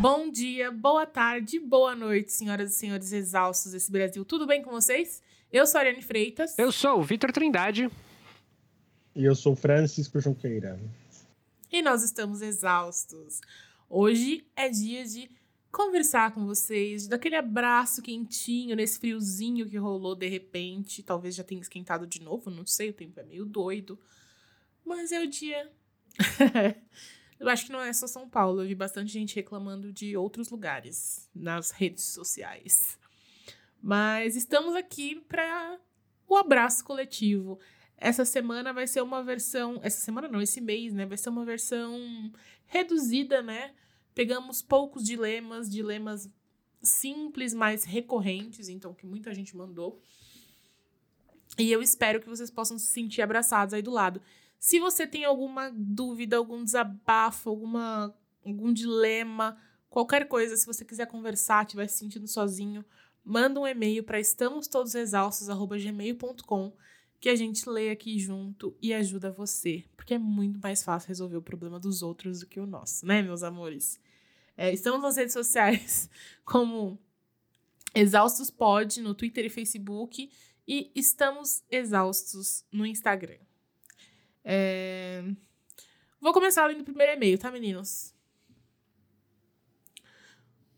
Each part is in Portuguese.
Bom dia, boa tarde, boa noite, senhoras e senhores exaustos desse Brasil. Tudo bem com vocês? Eu sou a Ariane Freitas. Eu sou o Vitor Trindade. E eu sou Francisco Junqueira. E nós estamos exaustos. Hoje é dia de conversar com vocês, de dar aquele abraço quentinho nesse friozinho que rolou de repente. Talvez já tenha esquentado de novo, não sei, o tempo é meio doido. Mas é o dia. eu acho que não é só São Paulo, eu vi bastante gente reclamando de outros lugares nas redes sociais. Mas estamos aqui para o abraço coletivo. Essa semana vai ser uma versão. Essa semana não, esse mês, né? Vai ser uma versão reduzida, né? Pegamos poucos dilemas, dilemas simples, mas recorrentes, então, que muita gente mandou. E eu espero que vocês possam se sentir abraçados aí do lado. Se você tem alguma dúvida, algum desabafo, alguma, algum dilema, qualquer coisa, se você quiser conversar, estiver se sentindo sozinho, manda um e-mail para estamostodosexaustos@gmail.com que a gente lê aqui junto e ajuda você, porque é muito mais fácil resolver o problema dos outros do que o nosso, né, meus amores? É, estamos nas redes sociais como Exaustos Pod no Twitter e Facebook e estamos exaustos no Instagram. É... Vou começar lendo o primeiro e-mail, tá, meninos?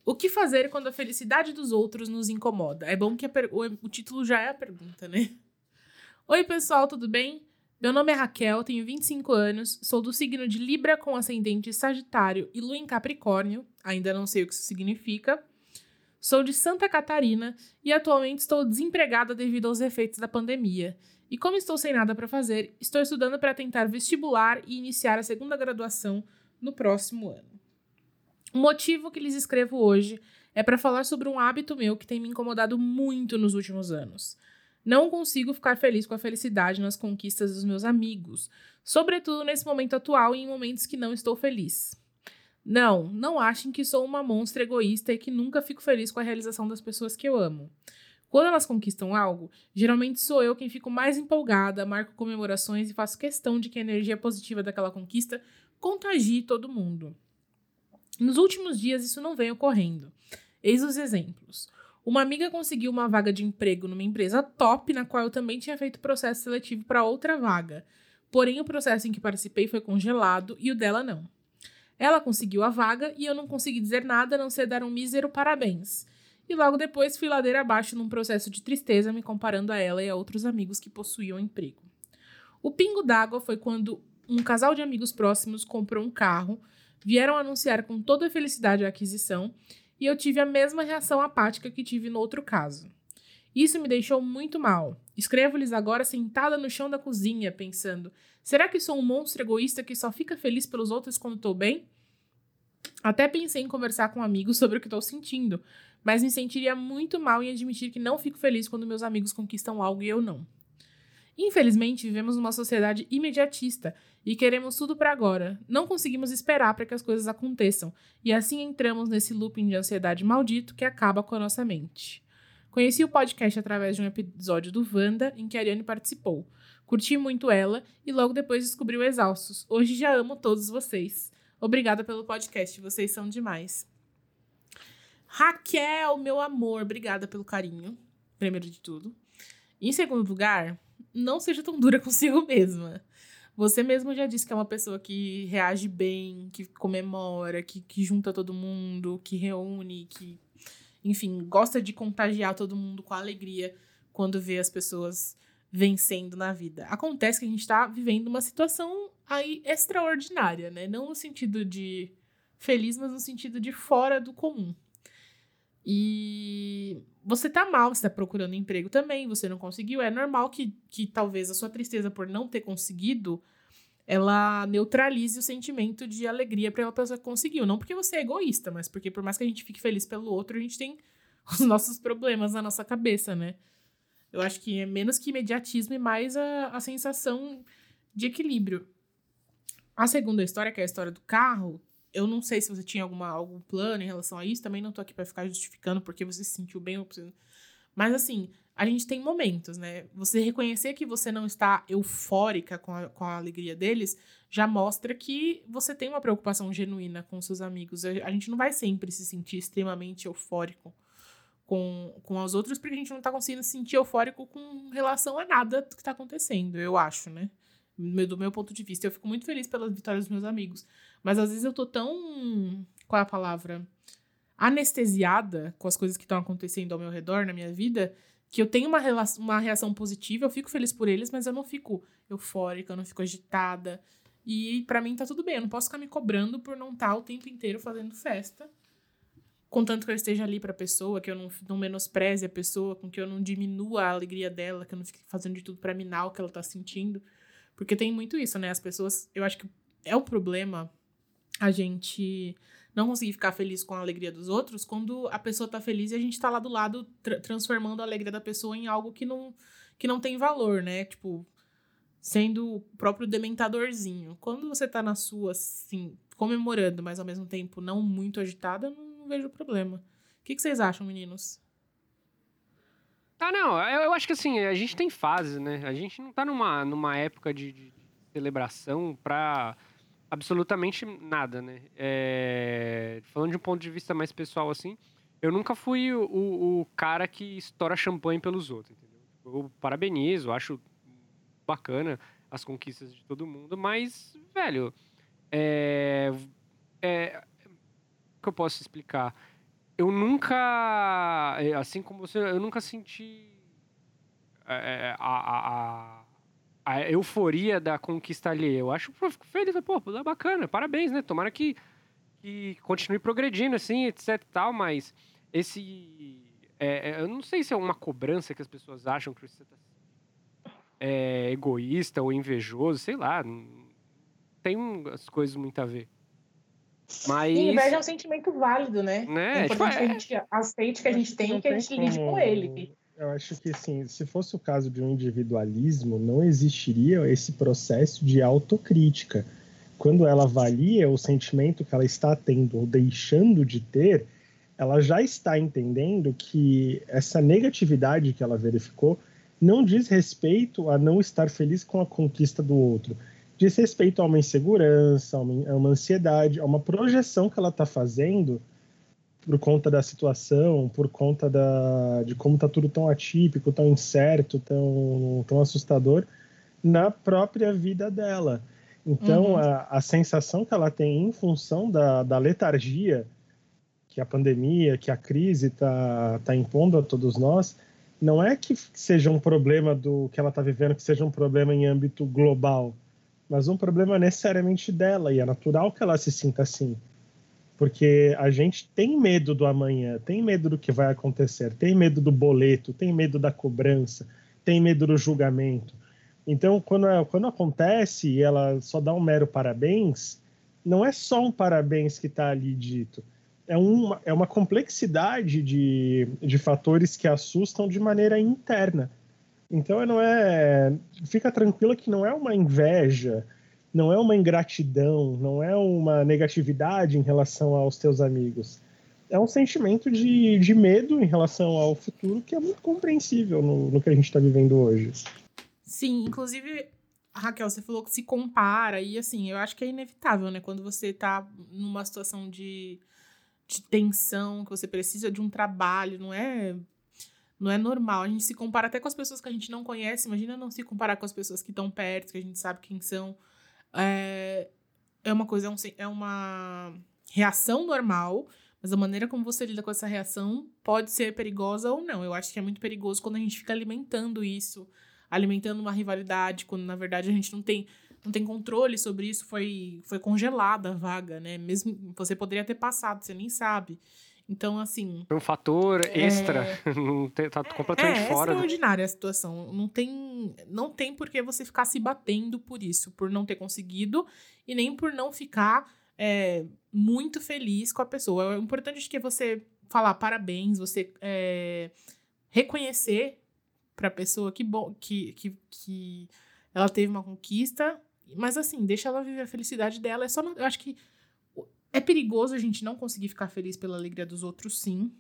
O que fazer quando a felicidade dos outros nos incomoda? É bom que per... o título já é a pergunta, né? Oi, pessoal, tudo bem? Meu nome é Raquel, tenho 25 anos, sou do signo de Libra com ascendente Sagitário e lua em Capricórnio, ainda não sei o que isso significa. Sou de Santa Catarina e atualmente estou desempregada devido aos efeitos da pandemia. E como estou sem nada para fazer, estou estudando para tentar vestibular e iniciar a segunda graduação no próximo ano. O motivo que lhes escrevo hoje é para falar sobre um hábito meu que tem me incomodado muito nos últimos anos. Não consigo ficar feliz com a felicidade nas conquistas dos meus amigos, sobretudo nesse momento atual e em momentos que não estou feliz. Não, não achem que sou uma monstra egoísta e que nunca fico feliz com a realização das pessoas que eu amo. Quando elas conquistam algo, geralmente sou eu quem fico mais empolgada, marco comemorações e faço questão de que a energia positiva daquela conquista contagie todo mundo. Nos últimos dias, isso não vem ocorrendo. Eis os exemplos. Uma amiga conseguiu uma vaga de emprego numa empresa top, na qual eu também tinha feito processo seletivo para outra vaga. Porém, o processo em que participei foi congelado e o dela não. Ela conseguiu a vaga e eu não consegui dizer nada a não ser dar um mísero parabéns. E logo depois fui ladeira abaixo num processo de tristeza, me comparando a ela e a outros amigos que possuíam emprego. O pingo d'água foi quando um casal de amigos próximos comprou um carro vieram anunciar com toda a felicidade a aquisição e eu tive a mesma reação apática que tive no outro caso. Isso me deixou muito mal. Escrevo-lhes agora sentada no chão da cozinha, pensando: será que sou um monstro egoísta que só fica feliz pelos outros quando estou bem? Até pensei em conversar com amigos sobre o que estou sentindo, mas me sentiria muito mal em admitir que não fico feliz quando meus amigos conquistam algo e eu não. Infelizmente, vivemos numa sociedade imediatista e queremos tudo para agora. Não conseguimos esperar para que as coisas aconteçam e assim entramos nesse looping de ansiedade maldito que acaba com a nossa mente. Conheci o podcast através de um episódio do Wanda em que a Ariane participou. Curti muito ela e logo depois descobri o Exaustos. Hoje já amo todos vocês. Obrigada pelo podcast, vocês são demais. Raquel, meu amor, obrigada pelo carinho, primeiro de tudo. Em segundo lugar, não seja tão dura consigo mesma. Você mesmo já disse que é uma pessoa que reage bem, que comemora, que, que junta todo mundo, que reúne, que, enfim, gosta de contagiar todo mundo com alegria quando vê as pessoas vencendo na vida. Acontece que a gente está vivendo uma situação aí extraordinária, né? Não no sentido de feliz, mas no sentido de fora do comum. E você tá mal, você tá procurando emprego também, você não conseguiu. É normal que, que talvez a sua tristeza por não ter conseguido ela neutralize o sentimento de alegria para uma pessoa que conseguiu. Não porque você é egoísta, mas porque por mais que a gente fique feliz pelo outro, a gente tem os nossos problemas na nossa cabeça, né? Eu acho que é menos que imediatismo e mais a, a sensação de equilíbrio. A segunda história, que é a história do carro, eu não sei se você tinha alguma, algum plano em relação a isso, também não tô aqui para ficar justificando porque você se sentiu bem ou Mas assim, a gente tem momentos, né? Você reconhecer que você não está eufórica com a, com a alegria deles já mostra que você tem uma preocupação genuína com seus amigos. A, gente não vai sempre se sentir extremamente eufórico com, com os outros, porque a gente não tá conseguindo se sentir eufórico com relação a nada que tá acontecendo, eu acho, né? Do meu ponto de vista. Eu fico muito feliz pelas vitórias dos meus amigos. Mas às vezes eu tô tão. Qual é a palavra? Anestesiada com as coisas que estão acontecendo ao meu redor, na minha vida, que eu tenho uma, uma reação positiva, eu fico feliz por eles, mas eu não fico eufórica, eu não fico agitada. E para mim tá tudo bem, eu não posso ficar me cobrando por não estar tá o tempo inteiro fazendo festa. Contanto que eu esteja ali pra pessoa, que eu não, não menospreze a pessoa, com que eu não diminua a alegria dela, que eu não fique fazendo de tudo para minar o que ela tá sentindo. Porque tem muito isso, né? As pessoas. Eu acho que é um problema a gente não conseguir ficar feliz com a alegria dos outros quando a pessoa tá feliz e a gente tá lá do lado tra transformando a alegria da pessoa em algo que não, que não tem valor, né? Tipo, sendo o próprio dementadorzinho. Quando você tá na sua, assim, comemorando, mas ao mesmo tempo não muito agitada, não, não vejo problema. O que, que vocês acham, meninos? Tá, não, eu, acho que assim, a gente tem fases, né? A gente não tá numa, numa época de, de celebração pra absolutamente nada, né? É... Falando de um ponto de vista mais pessoal, assim, eu nunca fui o, o, o cara que estoura champanhe pelos outros, entendeu? Eu parabenizo, acho bacana as conquistas de todo mundo, mas, velho, é... é... O que eu posso explicar? Eu nunca, é, assim como você, eu nunca senti é, é, a, a, a a euforia da conquista alheia. Eu acho, pô, fico feliz, pô, é bacana, parabéns, né? Tomara que, que continue progredindo, assim, etc tal, mas esse... É, eu não sei se é uma cobrança que as pessoas acham que você tá é, egoísta ou invejoso, sei lá, tem as coisas muito a ver. Mas... E inveja é um sentimento válido, né? né? É importante tipo, que a gente aceite que a gente tem e que a gente lide com ele. Eu acho que, assim, se fosse o caso de um individualismo, não existiria esse processo de autocrítica. Quando ela avalia o sentimento que ela está tendo ou deixando de ter, ela já está entendendo que essa negatividade que ela verificou não diz respeito a não estar feliz com a conquista do outro. Diz respeito a uma insegurança, a uma, ansiedade, a uma projeção que ela está fazendo por conta da situação, por conta da, de como está tudo tão atípico, tão incerto, tão, tão assustador na própria vida dela. Então, uhum. a, a sensação que ela tem em função da, da letargia que a pandemia, que a crise está tá impondo a todos nós, não é que seja um problema do que ela está vivendo, que seja um problema em âmbito global, mas um problema necessariamente dela, e é natural que ela se sinta assim. Porque a gente tem medo do amanhã, tem medo do que vai acontecer, tem medo do boleto, tem medo da cobrança, tem medo do julgamento. Então, quando, quando acontece e ela só dá um mero parabéns, não é só um parabéns que está ali dito. É uma, é uma complexidade de, de fatores que assustam de maneira interna. Então, não é. Fica tranquila que não é uma inveja, não é uma ingratidão, não é uma negatividade em relação aos teus amigos. É um sentimento de, de medo em relação ao futuro que é muito compreensível no, no que a gente está vivendo hoje. Sim, inclusive, Raquel, você falou que se compara, e assim, eu acho que é inevitável, né? Quando você está numa situação de, de tensão, que você precisa de um trabalho, não é não é normal. A gente se compara até com as pessoas que a gente não conhece. Imagina não se comparar com as pessoas que estão perto, que a gente sabe quem são é, é uma coisa, é, um, é uma reação normal, mas a maneira como você lida com essa reação pode ser perigosa ou não. Eu acho que é muito perigoso quando a gente fica alimentando isso, alimentando uma rivalidade, quando na verdade a gente não tem, não tem controle sobre isso, foi, foi congelada a vaga, né? Mesmo você poderia ter passado, você nem sabe. Então, assim. Um fator extra. É... não tá completamente é, fora. É extraordinária a situação. Não tem, não tem por que você ficar se batendo por isso, por não ter conseguido, e nem por não ficar é, muito feliz com a pessoa. O importante é que você falar parabéns, você é, reconhecer para a pessoa que bom que, que, que ela teve uma conquista, mas assim, deixa ela viver a felicidade dela. É só, eu acho que é perigoso a gente não conseguir ficar feliz pela alegria dos outros, sim.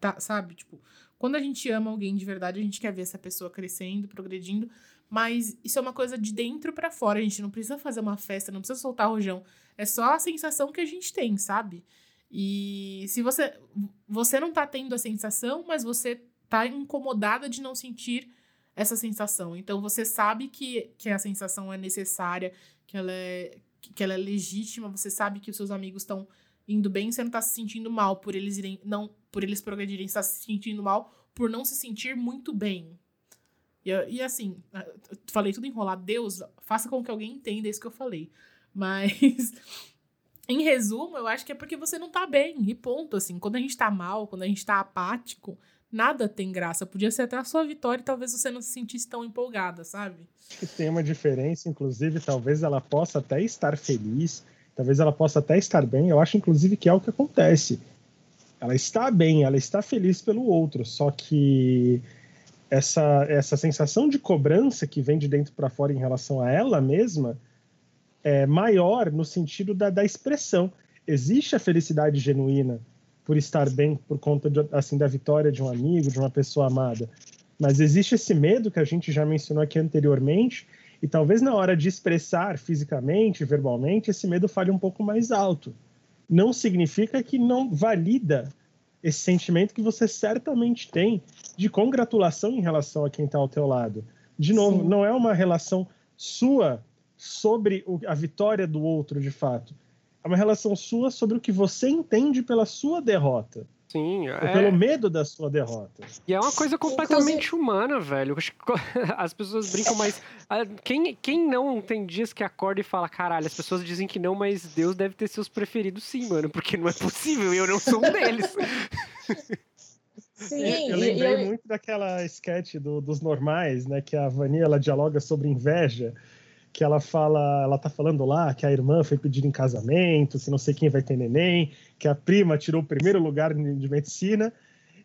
Tá, sabe? Tipo, Quando a gente ama alguém de verdade, a gente quer ver essa pessoa crescendo, progredindo, mas isso é uma coisa de dentro para fora. A gente não precisa fazer uma festa, não precisa soltar rojão. É só a sensação que a gente tem, sabe? E se você você não tá tendo a sensação, mas você tá incomodada de não sentir essa sensação. Então você sabe que, que a sensação é necessária, que ela é, que ela é legítima, você sabe que os seus amigos estão indo bem, você não tá se sentindo mal por eles irem, não, por eles progredirem, você tá se sentindo mal por não se sentir muito bem. E, e assim, falei tudo enrolado, Deus, faça com que alguém entenda isso que eu falei. Mas em resumo, eu acho que é porque você não tá bem, e ponto, assim. Quando a gente tá mal, quando a gente tá apático, nada tem graça. Podia ser até a sua vitória e talvez você não se sentisse tão empolgada, sabe? Acho que tem uma diferença, inclusive, talvez ela possa até estar feliz, talvez ela possa até estar bem. Eu acho, inclusive, que é o que acontece. Ela está bem, ela está feliz pelo outro, só que essa, essa sensação de cobrança que vem de dentro para fora em relação a ela mesma é maior no sentido da, da expressão. Existe a felicidade genuína, por estar bem por conta de, assim da vitória de um amigo, de uma pessoa amada. Mas existe esse medo que a gente já mencionou aqui anteriormente, e talvez na hora de expressar fisicamente, verbalmente, esse medo fale um pouco mais alto. Não significa que não valida esse sentimento que você certamente tem de congratulação em relação a quem está ao teu lado. De novo, Sim. não é uma relação sua sobre a vitória do outro, de fato uma relação sua sobre o que você entende pela sua derrota. Sim, é... pelo medo da sua derrota. E é uma coisa completamente humana, velho. As pessoas brincam, mas ah, quem, quem não tem dias que acorda e fala, caralho, as pessoas dizem que não, mas Deus deve ter seus preferidos sim, mano, porque não é possível e eu não sou um deles. Sim, eu lembrei eu... muito daquela sketch do, dos normais, né? Que a Vania ela dialoga sobre inveja que ela fala, ela tá falando lá que a irmã foi pedir em casamento, que não sei quem vai ter neném, que a prima tirou o primeiro lugar de medicina,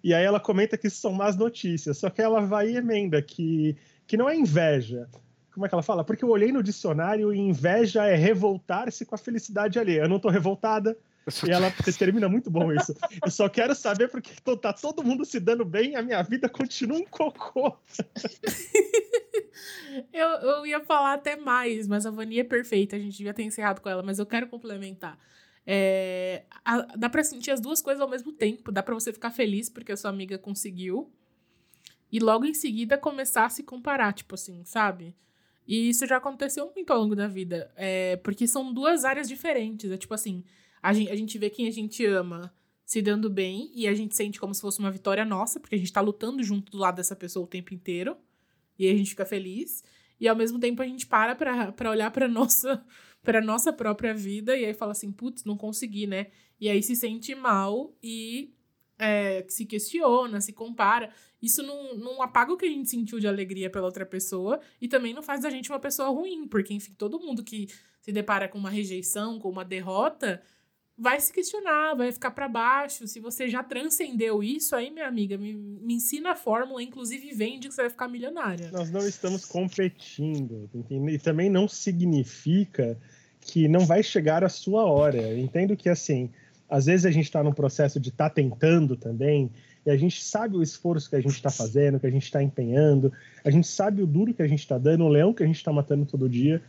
e aí ela comenta que isso são más notícias, só que ela vai e emenda que, que não é inveja. Como é que ela fala? Porque eu olhei no dicionário e inveja é revoltar-se com a felicidade alheia. Eu não tô revoltada, e ela termina muito bom isso. Eu só quero saber porque tá todo mundo se dando bem, a minha vida continua um cocô. eu, eu ia falar até mais, mas a Vania é perfeita, a gente devia ter encerrado com ela, mas eu quero complementar. É, a, dá pra sentir as duas coisas ao mesmo tempo. Dá pra você ficar feliz porque a sua amiga conseguiu. E logo em seguida começar a se comparar, tipo assim, sabe? E isso já aconteceu muito ao longo da vida. É, porque são duas áreas diferentes. É tipo assim, a gente, a gente vê quem a gente ama se dando bem e a gente sente como se fosse uma vitória nossa, porque a gente tá lutando junto do lado dessa pessoa o tempo inteiro e a gente fica feliz. E ao mesmo tempo a gente para pra, pra olhar pra nossa, pra nossa própria vida e aí fala assim, putz, não consegui, né? E aí se sente mal e é, se questiona, se compara. Isso não, não apaga o que a gente sentiu de alegria pela outra pessoa e também não faz da gente uma pessoa ruim, porque, enfim, todo mundo que se depara com uma rejeição, com uma derrota, vai se questionar, vai ficar para baixo. Se você já transcendeu isso, aí, minha amiga, me, me ensina a fórmula, inclusive vende que você vai ficar milionária. Nós não estamos competindo, e também não significa que não vai chegar a sua hora. Eu entendo que, assim, às vezes a gente está num processo de estar tá tentando também, e a gente sabe o esforço que a gente está fazendo, que a gente está empenhando, a gente sabe o duro que a gente está dando, o leão que a gente está matando todo dia,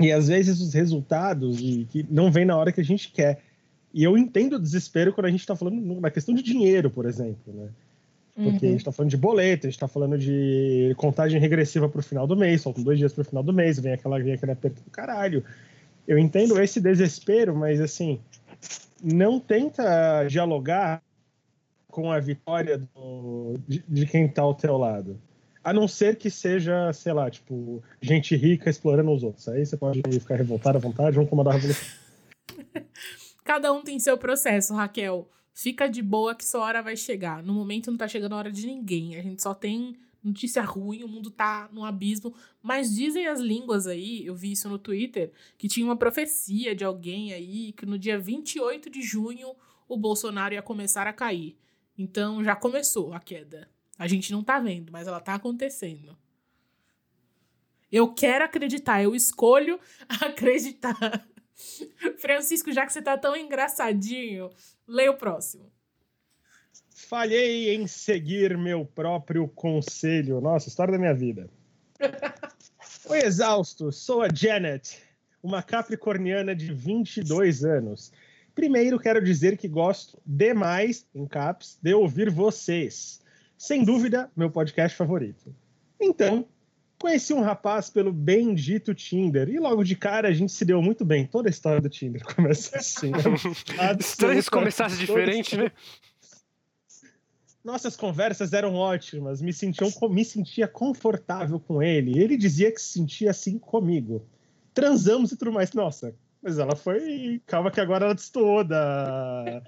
e às vezes os resultados que não vêm na hora que a gente quer. E eu entendo o desespero quando a gente está falando na questão de dinheiro, por exemplo, né? Porque uhum. a gente está falando de boleto, a gente está falando de contagem regressiva para o final do mês, faltam dois dias para o final do mês, vem aquela vem aquele aperto do caralho. Eu entendo esse desespero, mas assim, não tenta dialogar com a vitória do, de, de quem está ao teu lado. A não ser que seja, sei lá, tipo, gente rica explorando os outros. Aí você pode ficar revoltado à vontade, vamos comandar a revolução. Cada um tem seu processo, Raquel. Fica de boa que sua hora vai chegar. No momento não tá chegando a hora de ninguém. A gente só tem notícia ruim, o mundo tá num abismo. Mas dizem as línguas aí, eu vi isso no Twitter, que tinha uma profecia de alguém aí que no dia 28 de junho o Bolsonaro ia começar a cair. Então já começou a queda. A gente não tá vendo, mas ela tá acontecendo. Eu quero acreditar, eu escolho acreditar. Francisco, já que você tá tão engraçadinho, leia o próximo. Falhei em seguir meu próprio conselho. Nossa, história da minha vida. Oi, exausto. Sou a Janet, uma capricorniana de 22 anos. Primeiro, quero dizer que gosto demais, em caps, de ouvir vocês. Sem dúvida, meu podcast favorito. Então, conheci um rapaz pelo bendito Tinder e logo de cara a gente se deu muito bem. Toda a história do Tinder começa assim. Estranho se começasse diferente, né? Nossas conversas eram ótimas, me, sentiam, me sentia confortável com ele. Ele dizia que se sentia assim comigo. Transamos e tudo mais. Nossa, mas ela foi. Calma, que agora ela destoou da,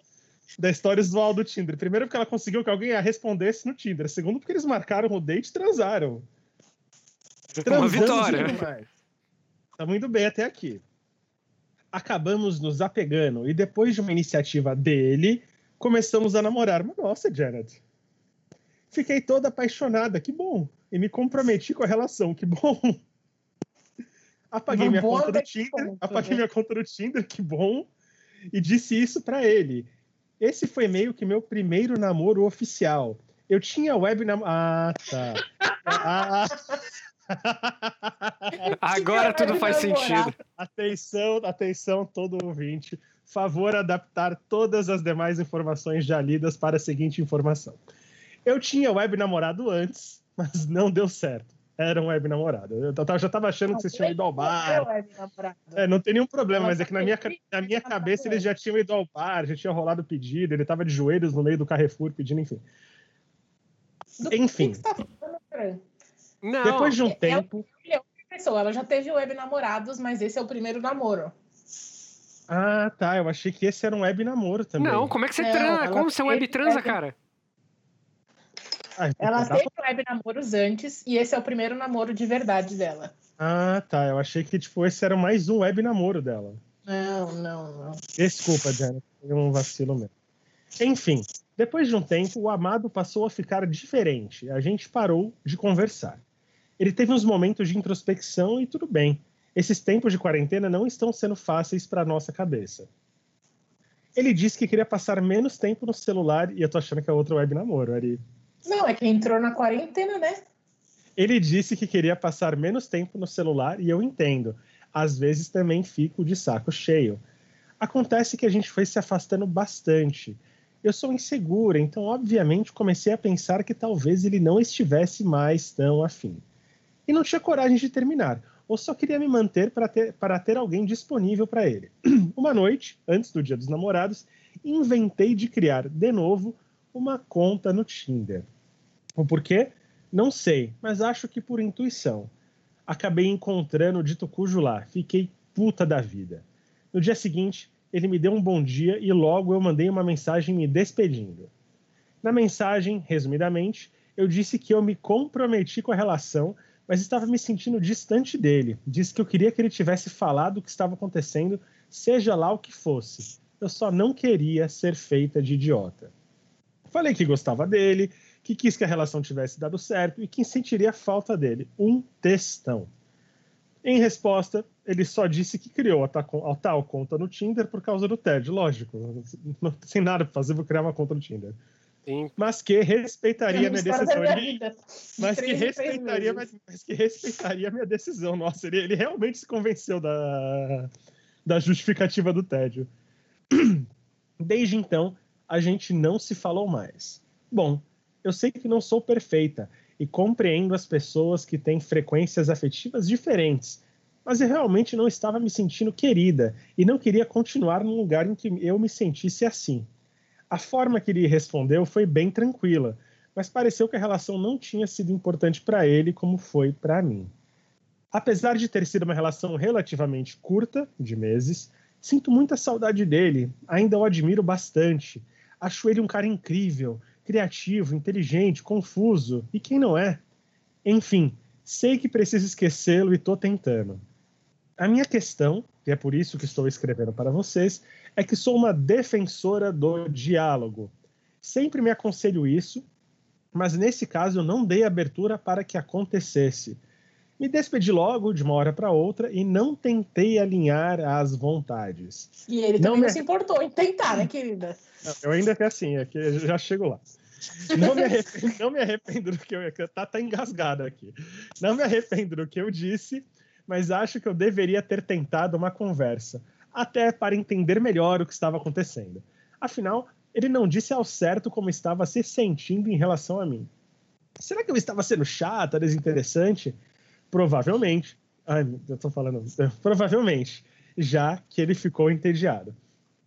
da história usual do Tinder. Primeiro, porque ela conseguiu que alguém a respondesse no Tinder. Segundo, porque eles marcaram o date e transaram. Uma vitória. Tá muito bem até aqui. Acabamos nos apegando e depois de uma iniciativa dele, começamos a namorar. Mas, nossa, Janet. Fiquei toda apaixonada, que bom. E me comprometi com a relação, que bom. Apaguei minha conta do Tinder, ponto, apaguei né? minha conta do Tinder, que bom. E disse isso para ele. Esse foi meio que meu primeiro namoro oficial. Eu tinha web nam... Ah, tá. Ah, Agora tudo faz sentido. Atenção, atenção, todo ouvinte. Favor adaptar todas as demais informações já lidas para a seguinte informação. Eu tinha web namorado antes, mas não deu certo. Era um web namorado. Eu já tava achando que vocês tinham ido ao bar. É, não tem nenhum problema, mas é que na minha, na minha cabeça eles já tinham ido ao bar, já tinha rolado o pedido, ele tava de joelhos no meio do Carrefour pedindo, enfim. Do enfim. Que tá falando, não, Depois de um é, tempo. É pessoa, ela já teve web namorados, mas esse é o primeiro namoro. Ah, tá. Eu achei que esse era um web namoro também. Não, como é que você transa? Como você web transa, web... cara? Ah, ela teve web namoros antes e esse é o primeiro namoro de verdade dela. Ah, tá. Eu achei que tipo, esse era mais um web namoro dela. Não, não, não. Desculpa, Janet. Foi um vacilo mesmo. Enfim, depois de um tempo, o amado passou a ficar diferente. A gente parou de conversar. Ele teve uns momentos de introspecção e tudo bem. Esses tempos de quarentena não estão sendo fáceis para nossa cabeça. Ele disse que queria passar menos tempo no celular e eu tô achando que é outro web namoro, Ari. Não, é que entrou na quarentena, né? Ele disse que queria passar menos tempo no celular e eu entendo. Às vezes também fico de saco cheio. Acontece que a gente foi se afastando bastante. Eu sou insegura, então obviamente comecei a pensar que talvez ele não estivesse mais tão afim e não tinha coragem de terminar, ou só queria me manter para ter, ter alguém disponível para ele. Uma noite, antes do Dia dos Namorados, inventei de criar de novo uma conta no Tinder. O porquê? Não sei, mas acho que por intuição. Acabei encontrando o dito cujo lá, fiquei puta da vida. No dia seguinte, ele me deu um bom dia e logo eu mandei uma mensagem me despedindo. Na mensagem, resumidamente, eu disse que eu me comprometi com a relação mas estava me sentindo distante dele. Disse que eu queria que ele tivesse falado o que estava acontecendo, seja lá o que fosse. Eu só não queria ser feita de idiota. Falei que gostava dele, que quis que a relação tivesse dado certo e que sentiria falta dele. Um textão. Em resposta, ele só disse que criou a tal conta no Tinder por causa do TED. Lógico, sem nada para fazer, vou criar uma conta no Tinder. Sim. Mas que respeitaria a minha decisão. Minha mas, que respeitaria, mas, mas, que respeitaria a minha decisão. Nossa, ele, ele realmente se convenceu da, da justificativa do tédio. Desde então, a gente não se falou mais. Bom, eu sei que não sou perfeita e compreendo as pessoas que têm frequências afetivas diferentes, mas eu realmente não estava me sentindo querida e não queria continuar num lugar em que eu me sentisse assim. A forma que ele respondeu foi bem tranquila, mas pareceu que a relação não tinha sido importante para ele como foi para mim. Apesar de ter sido uma relação relativamente curta, de meses, sinto muita saudade dele, ainda o admiro bastante. Acho ele um cara incrível, criativo, inteligente, confuso, e quem não é? Enfim, sei que preciso esquecê-lo e tô tentando. A minha questão, e é por isso que estou escrevendo para vocês, é que sou uma defensora do diálogo. Sempre me aconselho isso, mas nesse caso eu não dei abertura para que acontecesse. Me despedi logo, de uma hora para outra, e não tentei alinhar as vontades. E ele não também me... não se importou em tentar, né, querida? Eu ainda que assim, é que já chego lá. Não me arrependo, não me arrependo do que eu. Tá, tá engasgado aqui. Não me arrependo do que eu disse, mas acho que eu deveria ter tentado uma conversa, até para entender melhor o que estava acontecendo. Afinal, ele não disse ao certo como estava se sentindo em relação a mim. Será que eu estava sendo chata, desinteressante? Provavelmente. Ai, eu tô falando. Provavelmente, já que ele ficou entediado.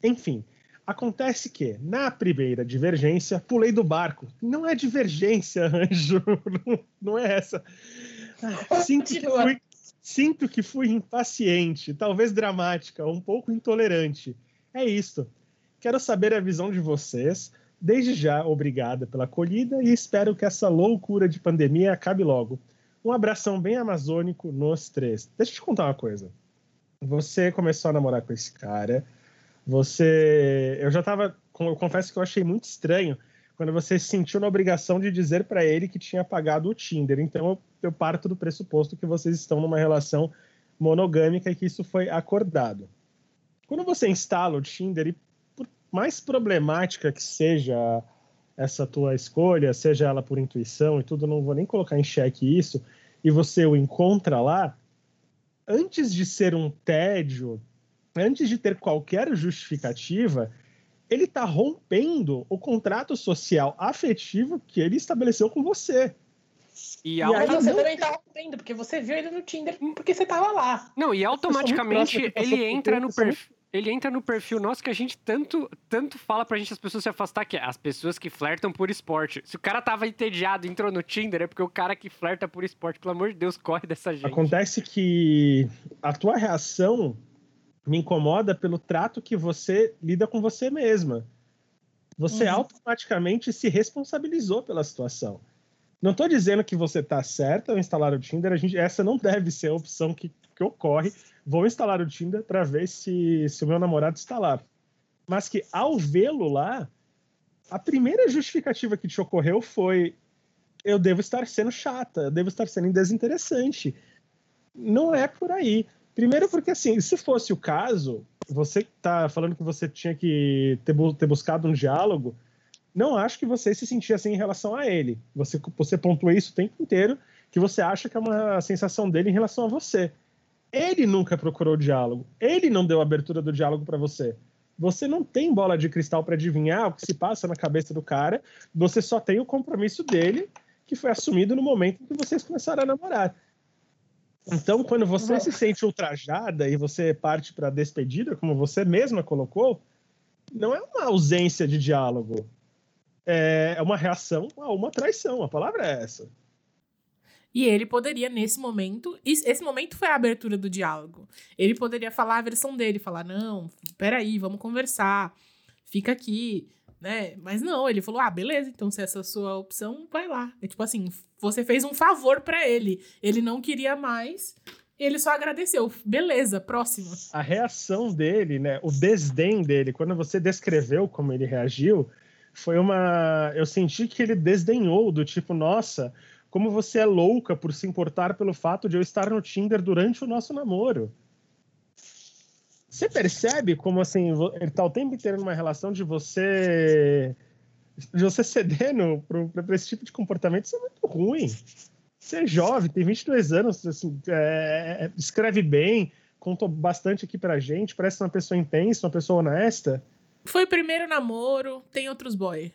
Enfim, acontece que, na primeira divergência, pulei do barco. Não é divergência, anjo. Não, é essa. Sinto que, fui, sinto que fui impaciente, talvez dramática, um pouco intolerante. É isso. Quero saber a visão de vocês. Desde já, obrigada pela acolhida e espero que essa loucura de pandemia acabe logo. Um abração bem amazônico nos três. Deixa eu te contar uma coisa. Você começou a namorar com esse cara. Você. Eu já tava. Eu confesso que eu achei muito estranho quando você se sentiu na obrigação de dizer para ele que tinha pagado o Tinder. Então eu, eu parto do pressuposto que vocês estão numa relação monogâmica e que isso foi acordado. Quando você instala o Tinder e mais problemática que seja essa tua escolha, seja ela por intuição e tudo, não vou nem colocar em xeque isso, e você o encontra lá, antes de ser um tédio, antes de ter qualquer justificativa, ele está rompendo o contrato social afetivo que ele estabeleceu com você. E, e aí você não... também tá rompendo, porque você viu ele no Tinder porque você tava lá. Não, e automaticamente ele entra no perfil ele entra no perfil nosso que a gente tanto, tanto fala pra gente as pessoas se afastar, que é as pessoas que flertam por esporte. Se o cara tava entediado e entrou no Tinder, é porque o cara que flerta por esporte, pelo amor de Deus, corre dessa gente. Acontece que a tua reação me incomoda pelo trato que você lida com você mesma. Você uhum. automaticamente se responsabilizou pela situação. Não estou dizendo que você está certa ao instalar o Tinder, gente, essa não deve ser a opção que, que ocorre vou instalar o Tinder para ver se, se o meu namorado está lá. Mas que ao vê-lo lá, a primeira justificativa que te ocorreu foi: eu devo estar sendo chata, eu devo estar sendo desinteressante. Não é por aí. Primeiro, porque assim, se fosse o caso, você está falando que você tinha que ter, ter, buscado um diálogo, não acho que você se sentia assim em relação a ele. Você, você pontua isso o tempo inteiro, que você acha que é uma sensação dele em relação a você. Ele nunca procurou diálogo. Ele não deu abertura do diálogo para você. Você não tem bola de cristal para adivinhar o que se passa na cabeça do cara. Você só tem o compromisso dele, que foi assumido no momento em que vocês começaram a namorar. Então, quando você se sente ultrajada e você parte para despedida, como você mesma colocou, não é uma ausência de diálogo. É uma reação a uma traição. A palavra é essa. E ele poderia, nesse momento, esse momento foi a abertura do diálogo. Ele poderia falar a versão dele, falar: não, peraí, vamos conversar, fica aqui, né? Mas não, ele falou: ah, beleza, então se essa é a sua opção, vai lá. É tipo assim, você fez um favor para ele. Ele não queria mais, ele só agradeceu. Beleza, próximo. A reação dele, né? O desdém dele, quando você descreveu como ele reagiu, foi uma. Eu senti que ele desdenhou, do tipo, nossa como você é louca por se importar pelo fato de eu estar no Tinder durante o nosso namoro. Você percebe como assim, ele tá o tempo inteiro numa relação de você de você cedendo para esse tipo de comportamento, isso é muito ruim. Você é jovem, tem 22 anos, assim, é, escreve bem, contou bastante aqui pra gente, parece uma pessoa intensa, uma pessoa honesta. Foi o primeiro namoro, tem outros boy.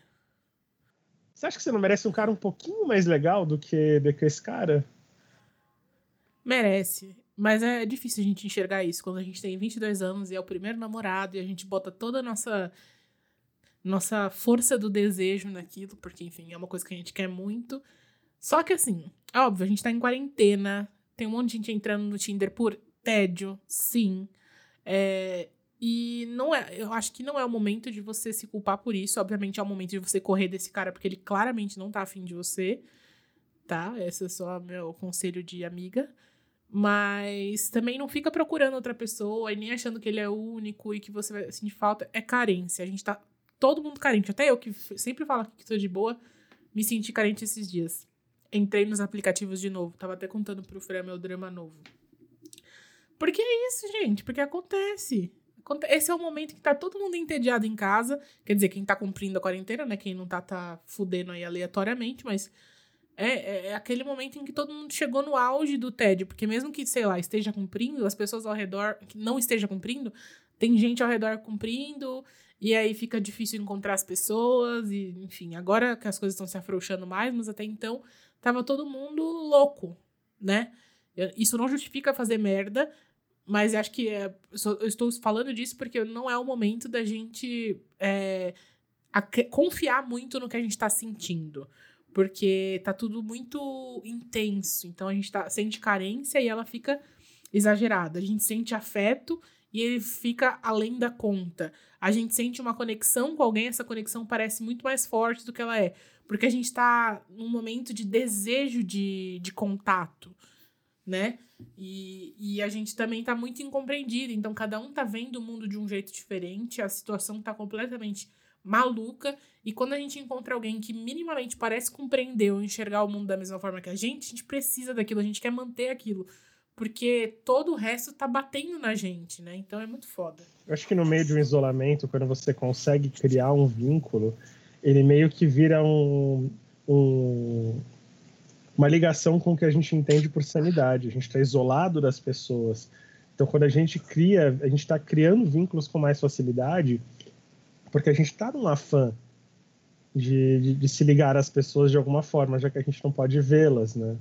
Você acha que você não merece um cara um pouquinho mais legal do que, do que esse cara? Merece. Mas é difícil a gente enxergar isso quando a gente tem 22 anos e é o primeiro namorado e a gente bota toda a nossa nossa força do desejo naquilo, porque enfim, é uma coisa que a gente quer muito. Só que assim, é óbvio, a gente tá em quarentena, tem um monte de gente entrando no Tinder por tédio, sim. É, e não é, eu acho que não é o momento de você se culpar por isso. Obviamente é o momento de você correr desse cara, porque ele claramente não tá afim de você, tá? Esse é só meu conselho de amiga. Mas também não fica procurando outra pessoa e nem achando que ele é único e que você vai sentir falta. É carência. A gente tá todo mundo carente. Até eu, que sempre falo que tô de boa, me senti carente esses dias. Entrei nos aplicativos de novo. Tava até contando pro Fran meu drama novo. Porque é isso, gente. Porque acontece esse é o momento que tá todo mundo entediado em casa. Quer dizer, quem tá cumprindo a quarentena, né? Quem não tá, tá fudendo aí aleatoriamente, mas é, é, é, aquele momento em que todo mundo chegou no auge do tédio. Porque mesmo que, sei lá, esteja cumprindo, as pessoas ao redor que não esteja cumprindo, tem gente ao redor cumprindo, e aí fica difícil encontrar as pessoas, e enfim, agora que as coisas estão se afrouxando mais, mas até então tava todo mundo louco, né? Isso não justifica fazer merda, mas acho que é, eu estou falando disso porque não é o momento da gente é, confiar muito no que a gente está sentindo. Porque tá tudo muito intenso. Então a gente tá, sente carência e ela fica exagerada. A gente sente afeto e ele fica além da conta. A gente sente uma conexão com alguém, essa conexão parece muito mais forte do que ela é. Porque a gente tá num momento de desejo de, de contato, né? E, e a gente também tá muito incompreendido. Então, cada um tá vendo o mundo de um jeito diferente, a situação tá completamente maluca. E quando a gente encontra alguém que minimamente parece compreender ou enxergar o mundo da mesma forma que a gente, a gente precisa daquilo, a gente quer manter aquilo. Porque todo o resto tá batendo na gente, né? Então é muito foda. Eu acho que no meio de um isolamento, quando você consegue criar um vínculo, ele meio que vira um, um uma ligação com o que a gente entende por sanidade. A gente está isolado das pessoas. Então, quando a gente cria, a gente está criando vínculos com mais facilidade, porque a gente está num afã de, de, de, se ligar às pessoas de alguma forma, já que a gente não pode vê-las, né?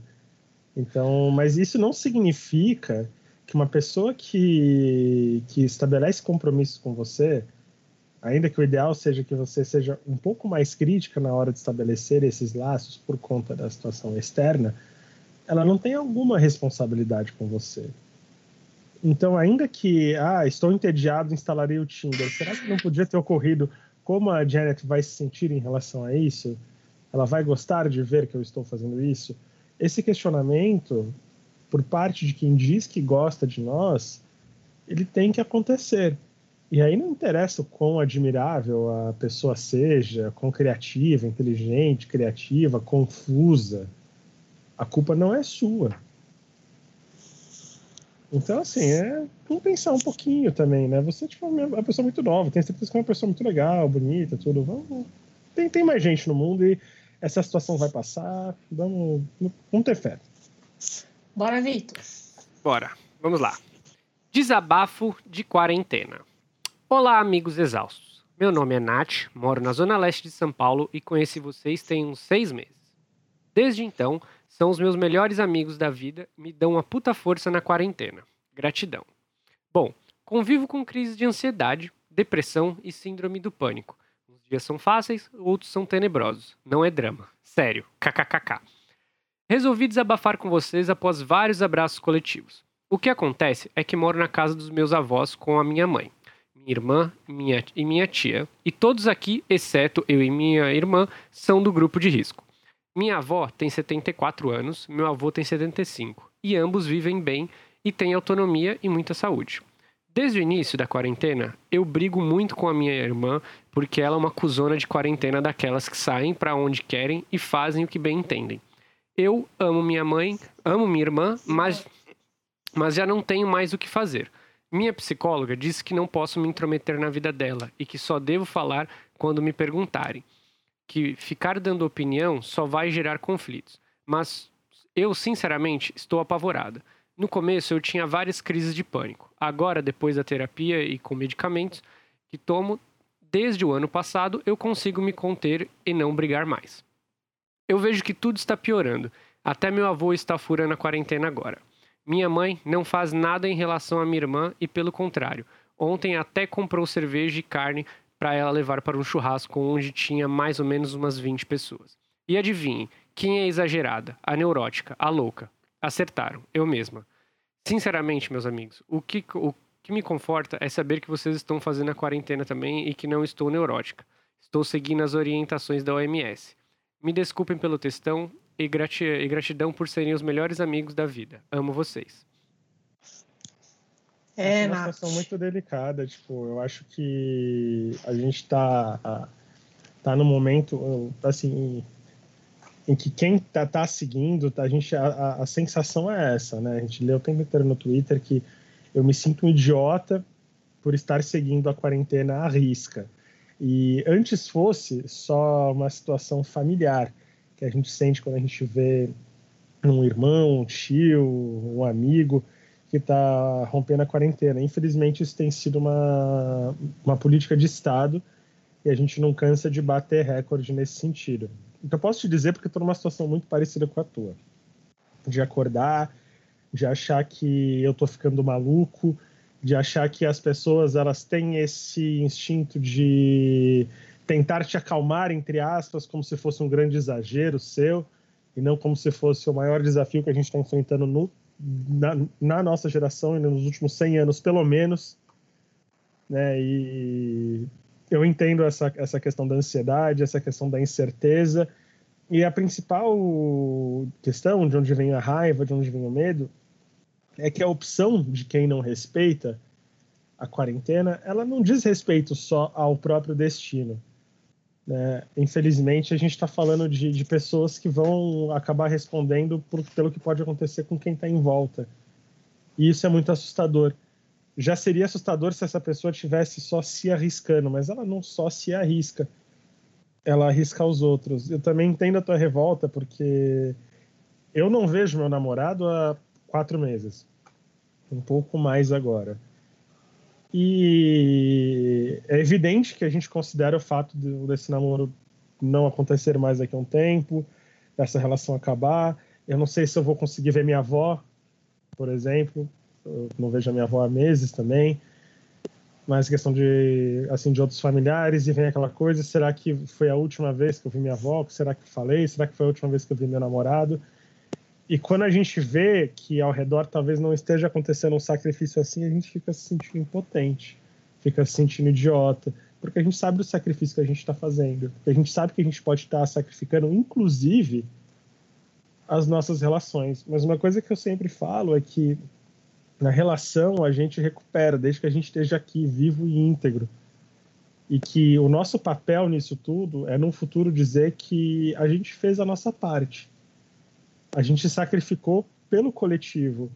Então, mas isso não significa que uma pessoa que, que estabelece compromissos com você, ainda que o ideal seja que você seja um pouco mais crítica na hora de estabelecer esses laços por conta da situação externa, ela não tem alguma responsabilidade com você. Então, ainda que, ah, estou entediado, instalarei o Tinder, será que não podia ter ocorrido como a Janet vai se sentir em relação a isso? Ela vai gostar de ver que eu estou fazendo isso? Esse questionamento, por parte de quem diz que gosta de nós, ele tem que acontecer. E aí não interessa o quão admirável a pessoa seja, quão criativa, inteligente, criativa, confusa. A culpa não é sua. Então, assim, é vamos pensar um pouquinho também, né? Você tipo, é uma pessoa muito nova, tem certeza que é uma pessoa muito legal, bonita, tudo. Vamos... Tem, tem mais gente no mundo e essa situação vai passar. Vamos, vamos ter fé. Bora, Vitor. Bora. Vamos lá. Desabafo de quarentena. Olá, amigos exaustos. Meu nome é Nath, moro na zona leste de São Paulo e conheci vocês tem uns seis meses. Desde então, são os meus melhores amigos da vida me dão uma puta força na quarentena. Gratidão. Bom, convivo com crises de ansiedade, depressão e síndrome do pânico. Uns dias são fáceis, outros são tenebrosos. Não é drama. Sério. KKKK. Resolvi desabafar com vocês após vários abraços coletivos. O que acontece é que moro na casa dos meus avós com a minha mãe irmã minha, e minha tia. E todos aqui, exceto eu e minha irmã, são do grupo de risco. Minha avó tem 74 anos, meu avô tem 75. E ambos vivem bem e têm autonomia e muita saúde. Desde o início da quarentena, eu brigo muito com a minha irmã porque ela é uma cuzona de quarentena daquelas que saem para onde querem e fazem o que bem entendem. Eu amo minha mãe, amo minha irmã, mas, mas já não tenho mais o que fazer. Minha psicóloga disse que não posso me intrometer na vida dela e que só devo falar quando me perguntarem. Que ficar dando opinião só vai gerar conflitos. Mas eu, sinceramente, estou apavorada. No começo eu tinha várias crises de pânico. Agora, depois da terapia e com medicamentos que tomo desde o ano passado, eu consigo me conter e não brigar mais. Eu vejo que tudo está piorando. Até meu avô está furando a quarentena agora. Minha mãe não faz nada em relação à minha irmã e, pelo contrário, ontem até comprou cerveja e carne para ela levar para um churrasco onde tinha mais ou menos umas 20 pessoas. E adivinhe, quem é exagerada? A neurótica, a louca. Acertaram, eu mesma. Sinceramente, meus amigos, o que, o que me conforta é saber que vocês estão fazendo a quarentena também e que não estou neurótica. Estou seguindo as orientações da OMS. Me desculpem pelo textão, e, gratidão por serem os melhores amigos da vida. Amo vocês. É, é uma situação muito delicada. Tipo, eu acho que a gente está tá no momento assim em que quem tá, tá seguindo, tá, a gente a, a, a, sensação é essa, né? A gente leu o tempo inteiro no Twitter que eu me sinto um idiota por estar seguindo a quarentena à risca. E antes fosse só uma situação familiar, que a gente sente quando a gente vê um irmão, um tio, um amigo que está rompendo a quarentena. Infelizmente, isso tem sido uma, uma política de Estado e a gente não cansa de bater recorde nesse sentido. Então, eu posso te dizer porque estou numa situação muito parecida com a tua. De acordar, de achar que eu estou ficando maluco, de achar que as pessoas elas têm esse instinto de tentar te acalmar, entre aspas, como se fosse um grande exagero seu, e não como se fosse o maior desafio que a gente está enfrentando no, na, na, nossa geração e nos últimos 100 anos, pelo menos. Né? E eu entendo essa, essa questão da ansiedade, essa questão da incerteza, e a principal questão de onde vem a raiva, de onde vem o medo, é que a opção de quem não respeita a quarentena, ela não diz respeito só ao próprio destino. Né? Infelizmente, a gente está falando de, de, pessoas que vão acabar respondendo por, pelo que pode acontecer com quem está em volta. E isso é muito assustador. Já seria assustador se essa pessoa tivesse só se arriscando, mas ela não só se arrisca, ela arrisca os outros. Eu também entendo a tua revolta, porque eu não vejo meu namorado há quatro meses. Um pouco mais agora. E é evidente que a gente considera o fato desse namoro não acontecer mais daqui a um tempo, dessa relação acabar. Eu não sei se eu vou conseguir ver minha avó, por exemplo. Eu não vejo a minha avó há meses também. Mas questão de, assim, de outros familiares, e vem aquela coisa: será que foi a última vez que eu vi minha avó? Será que falei? Será que foi a última vez que eu vi meu namorado? E quando a gente vê que ao redor talvez não esteja acontecendo um sacrifício assim, a gente fica se sentindo impotente, fica se sentindo idiota, porque a gente sabe do sacrifício que a gente está fazendo, a gente sabe que a gente pode estar tá sacrificando, inclusive, as nossas relações. Mas uma coisa que eu sempre falo é que na relação a gente recupera, desde que a gente esteja aqui vivo e íntegro. E que o nosso papel nisso tudo é, no futuro, dizer que a gente fez a nossa parte a gente sacrificou pelo coletivo.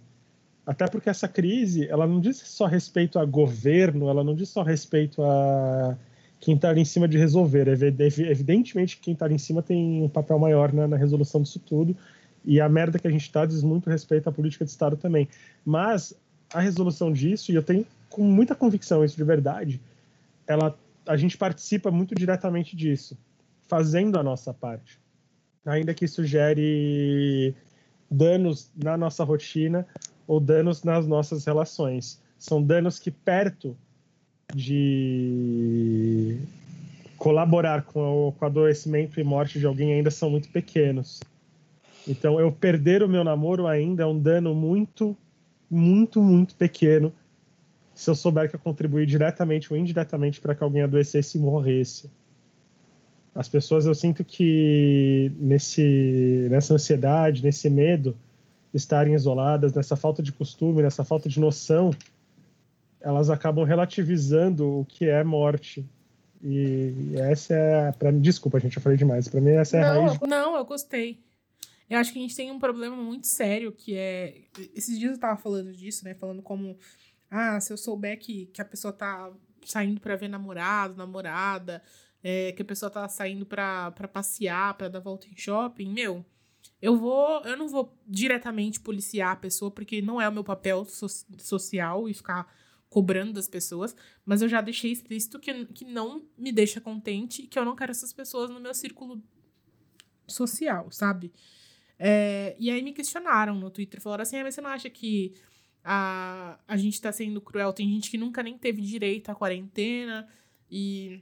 Até porque essa crise, ela não diz só respeito a governo, ela não diz só respeito a quem está ali em cima de resolver. Evidentemente, quem está ali em cima tem um papel maior na, na resolução disso tudo. E a merda que a gente está diz muito respeito à política de Estado também. Mas a resolução disso, e eu tenho com muita convicção isso de verdade, ela, a gente participa muito diretamente disso, fazendo a nossa parte ainda que isso gere danos na nossa rotina ou danos nas nossas relações. São danos que, perto de colaborar com o, com o adoecimento e morte de alguém, ainda são muito pequenos. Então, eu perder o meu namoro ainda é um dano muito, muito, muito pequeno se eu souber que eu contribuí diretamente ou indiretamente para que alguém adoecesse e morresse. As pessoas, eu sinto que nesse, nessa ansiedade, nesse medo de estarem isoladas, nessa falta de costume, nessa falta de noção, elas acabam relativizando o que é morte. E essa é, para desculpa, gente, eu falei demais. Para mim essa é não, a raiz. Não, eu gostei. Eu acho que a gente tem um problema muito sério que é esses dias eu tava falando disso, né, falando como ah, se eu souber que, que a pessoa tá saindo para ver namorado, namorada, é, que a pessoa tá saindo pra, passear, pra dar volta em shopping, meu, eu vou. Eu não vou diretamente policiar a pessoa, porque não é o meu papel so social e ficar cobrando das pessoas, mas eu já deixei explícito que, que não me deixa contente que eu não quero essas pessoas no meu círculo social, sabe? É, e aí me questionaram no Twitter, falaram assim, ah, mas você não acha que a, a gente tá sendo cruel? Tem gente que nunca nem teve direito à quarentena e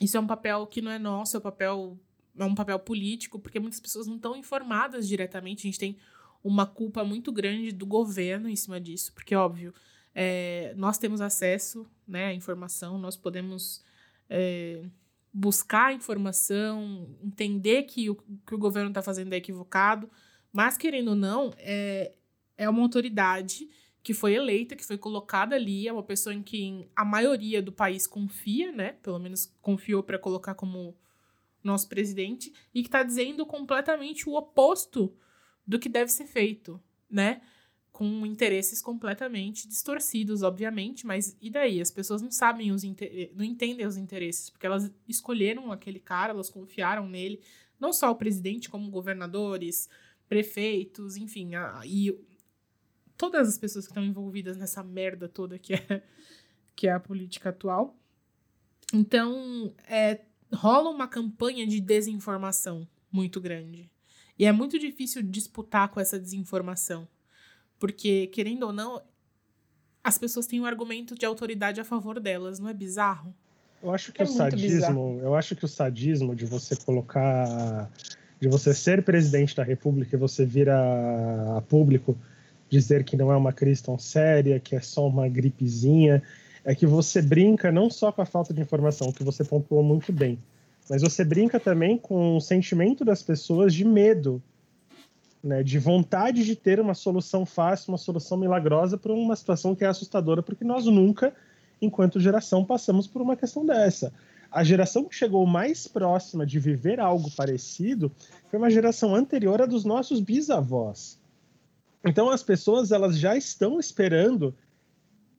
isso é um papel que não é nosso, é um papel, é um papel político, porque muitas pessoas não estão informadas diretamente. A gente tem uma culpa muito grande do governo em cima disso, porque, óbvio, é, nós temos acesso né, à informação, nós podemos é, buscar informação, entender que o que o governo está fazendo é equivocado, mas, querendo ou não, é, é uma autoridade que foi eleita, que foi colocada ali, é uma pessoa em quem a maioria do país confia, né? Pelo menos confiou para colocar como nosso presidente, e que está dizendo completamente o oposto do que deve ser feito, né? com interesses completamente distorcidos, obviamente, mas e daí? As pessoas não sabem os não entendem os interesses, porque elas escolheram aquele cara, elas confiaram nele, não só o presidente, como governadores, prefeitos, enfim, a, e todas as pessoas que estão envolvidas nessa merda toda que é, que é a política atual. Então, é, rola uma campanha de desinformação muito grande. E é muito difícil disputar com essa desinformação. Porque, querendo ou não, as pessoas têm um argumento de autoridade a favor delas, não é bizarro? Eu acho que é o sadismo, eu acho que o sadismo de você colocar de você ser presidente da república e você vir a, a público dizer que não é uma crise tão séria, que é só uma gripezinha, é que você brinca não só com a falta de informação, que você pontuou muito bem, mas você brinca também com o sentimento das pessoas de medo né, de vontade de ter uma solução fácil, uma solução milagrosa para uma situação que é assustadora, porque nós nunca, enquanto geração, passamos por uma questão dessa. A geração que chegou mais próxima de viver algo parecido foi uma geração anterior à dos nossos bisavós. Então as pessoas elas já estão esperando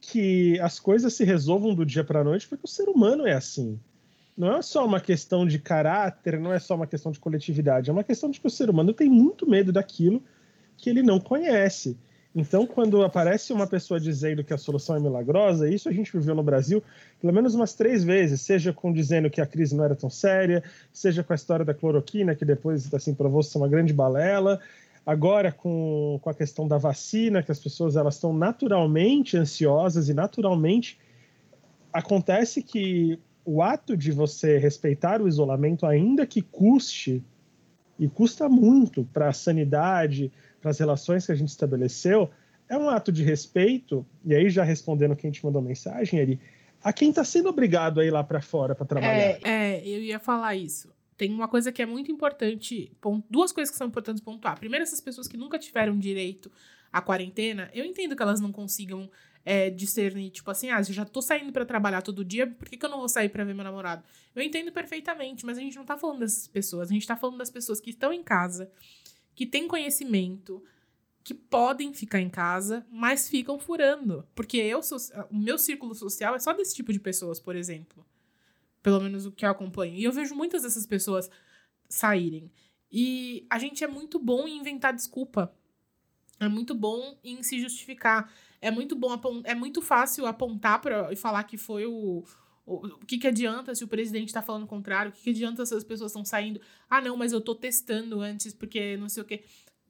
que as coisas se resolvam do dia para a noite, porque o ser humano é assim não é só uma questão de caráter, não é só uma questão de coletividade, é uma questão de que o ser humano tem muito medo daquilo que ele não conhece. Então, quando aparece uma pessoa dizendo que a solução é milagrosa, isso a gente viveu no Brasil pelo menos umas três vezes, seja com dizendo que a crise não era tão séria, seja com a história da cloroquina, que depois assim provou ser uma grande balela, agora com, com a questão da vacina, que as pessoas elas estão naturalmente ansiosas e naturalmente acontece que o ato de você respeitar o isolamento, ainda que custe, e custa muito para a sanidade, para as relações que a gente estabeleceu, é um ato de respeito, e aí já respondendo quem te mandou mensagem, ele a quem está sendo obrigado a ir lá para fora para trabalhar. É, é, eu ia falar isso. Tem uma coisa que é muito importante, duas coisas que são importantes pontuar. Primeiro, essas pessoas que nunca tiveram direito à quarentena, eu entendo que elas não consigam é, discernir, tipo assim, ah, eu já tô saindo para trabalhar todo dia, por que, que eu não vou sair para ver meu namorado? Eu entendo perfeitamente, mas a gente não tá falando dessas pessoas, a gente tá falando das pessoas que estão em casa, que têm conhecimento, que podem ficar em casa, mas ficam furando. Porque eu sou, o meu círculo social é só desse tipo de pessoas, por exemplo. Pelo menos o que eu acompanho. E eu vejo muitas dessas pessoas saírem. E a gente é muito bom em inventar desculpa. É muito bom em se justificar é muito bom, é muito fácil apontar pra, e falar que foi o. O, que, que adianta se o presidente está falando o contrário? O que, que adianta se as pessoas estão saindo? Ah, não, mas eu tô testando antes porque não sei o quê.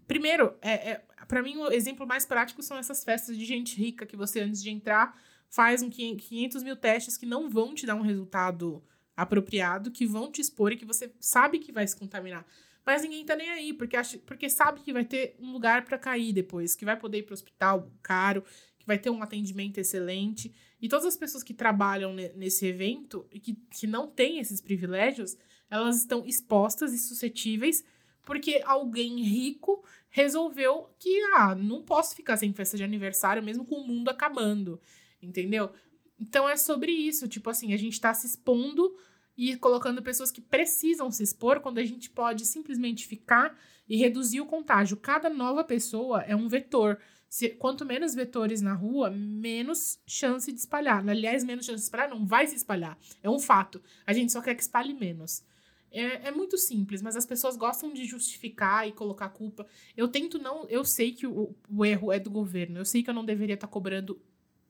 Primeiro, é, é para mim, o exemplo mais prático são essas festas de gente rica que você, antes de entrar, faz um 500 mil testes que não vão te dar um resultado apropriado, que vão te expor e que você sabe que vai se contaminar. Mas ninguém tá nem aí, porque, acha, porque sabe que vai ter um lugar para cair depois, que vai poder ir pro hospital caro, que vai ter um atendimento excelente. E todas as pessoas que trabalham nesse evento e que, que não têm esses privilégios, elas estão expostas e suscetíveis porque alguém rico resolveu que, ah, não posso ficar sem festa de aniversário mesmo com o mundo acabando, entendeu? Então é sobre isso, tipo assim, a gente tá se expondo e colocando pessoas que precisam se expor quando a gente pode simplesmente ficar e reduzir o contágio. Cada nova pessoa é um vetor. Se, quanto menos vetores na rua, menos chance de espalhar. Aliás, menos chance de espalhar não vai se espalhar. É um fato. A gente só quer que espalhe menos. É, é muito simples, mas as pessoas gostam de justificar e colocar culpa. Eu tento não. Eu sei que o, o erro é do governo. Eu sei que eu não deveria estar cobrando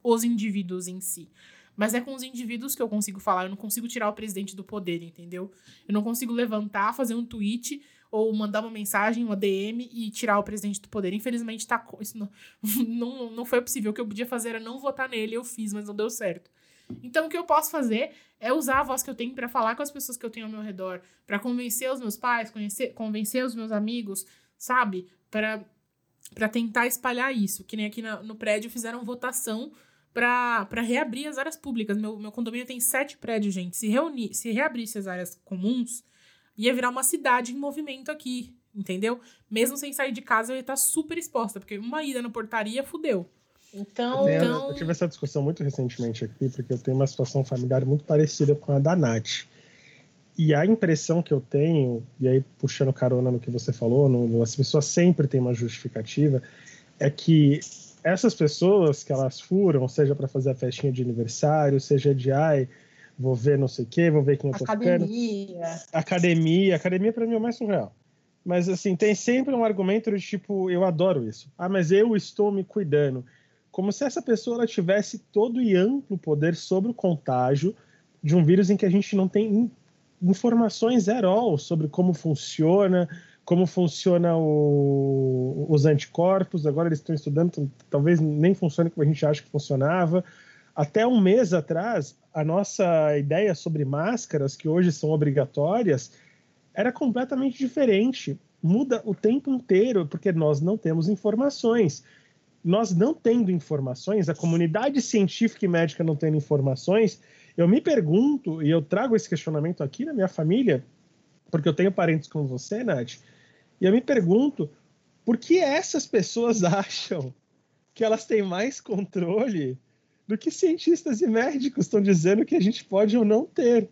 os indivíduos em si. Mas é com os indivíduos que eu consigo falar. Eu não consigo tirar o presidente do poder, entendeu? Eu não consigo levantar, fazer um tweet ou mandar uma mensagem, uma DM e tirar o presidente do poder. Infelizmente, tá, isso não, não, não foi possível. O que eu podia fazer era não votar nele. Eu fiz, mas não deu certo. Então, o que eu posso fazer é usar a voz que eu tenho para falar com as pessoas que eu tenho ao meu redor, para convencer os meus pais, conhecer, convencer os meus amigos, sabe? Para tentar espalhar isso. Que nem aqui na, no prédio fizeram votação para reabrir as áreas públicas. Meu, meu condomínio tem sete prédios, gente. Se, reunir, se reabrisse as áreas comuns, ia virar uma cidade em movimento aqui, entendeu? Mesmo sem sair de casa, eu ia estar super exposta, porque uma ida na portaria fudeu. Então, eu, tenho, então... eu tive essa discussão muito recentemente aqui, porque eu tenho uma situação familiar muito parecida com a da Nath. E a impressão que eu tenho, e aí puxando carona no que você falou, no, as pessoas sempre têm uma justificativa, é que essas pessoas que elas furam, seja para fazer a festinha de aniversário, seja de ai, vou ver não sei o quê, vou ver quem eu tô academia. ficando. Academia. Academia para mim é o mais surreal. Mas assim, tem sempre um argumento de tipo, eu adoro isso. Ah, mas eu estou me cuidando. Como se essa pessoa tivesse todo e amplo poder sobre o contágio de um vírus em que a gente não tem informações at all sobre como funciona, como funciona o, os anticorpos. Agora eles estão estudando, talvez nem funcione como a gente acha que funcionava. Até um mês atrás, a nossa ideia sobre máscaras, que hoje são obrigatórias, era completamente diferente. Muda o tempo inteiro, porque nós não temos informações. Nós não tendo informações, a comunidade científica e médica não tendo informações, eu me pergunto, e eu trago esse questionamento aqui na minha família, porque eu tenho parentes como você, Nath, e eu me pergunto por que essas pessoas acham que elas têm mais controle do que cientistas e médicos estão dizendo que a gente pode ou não ter.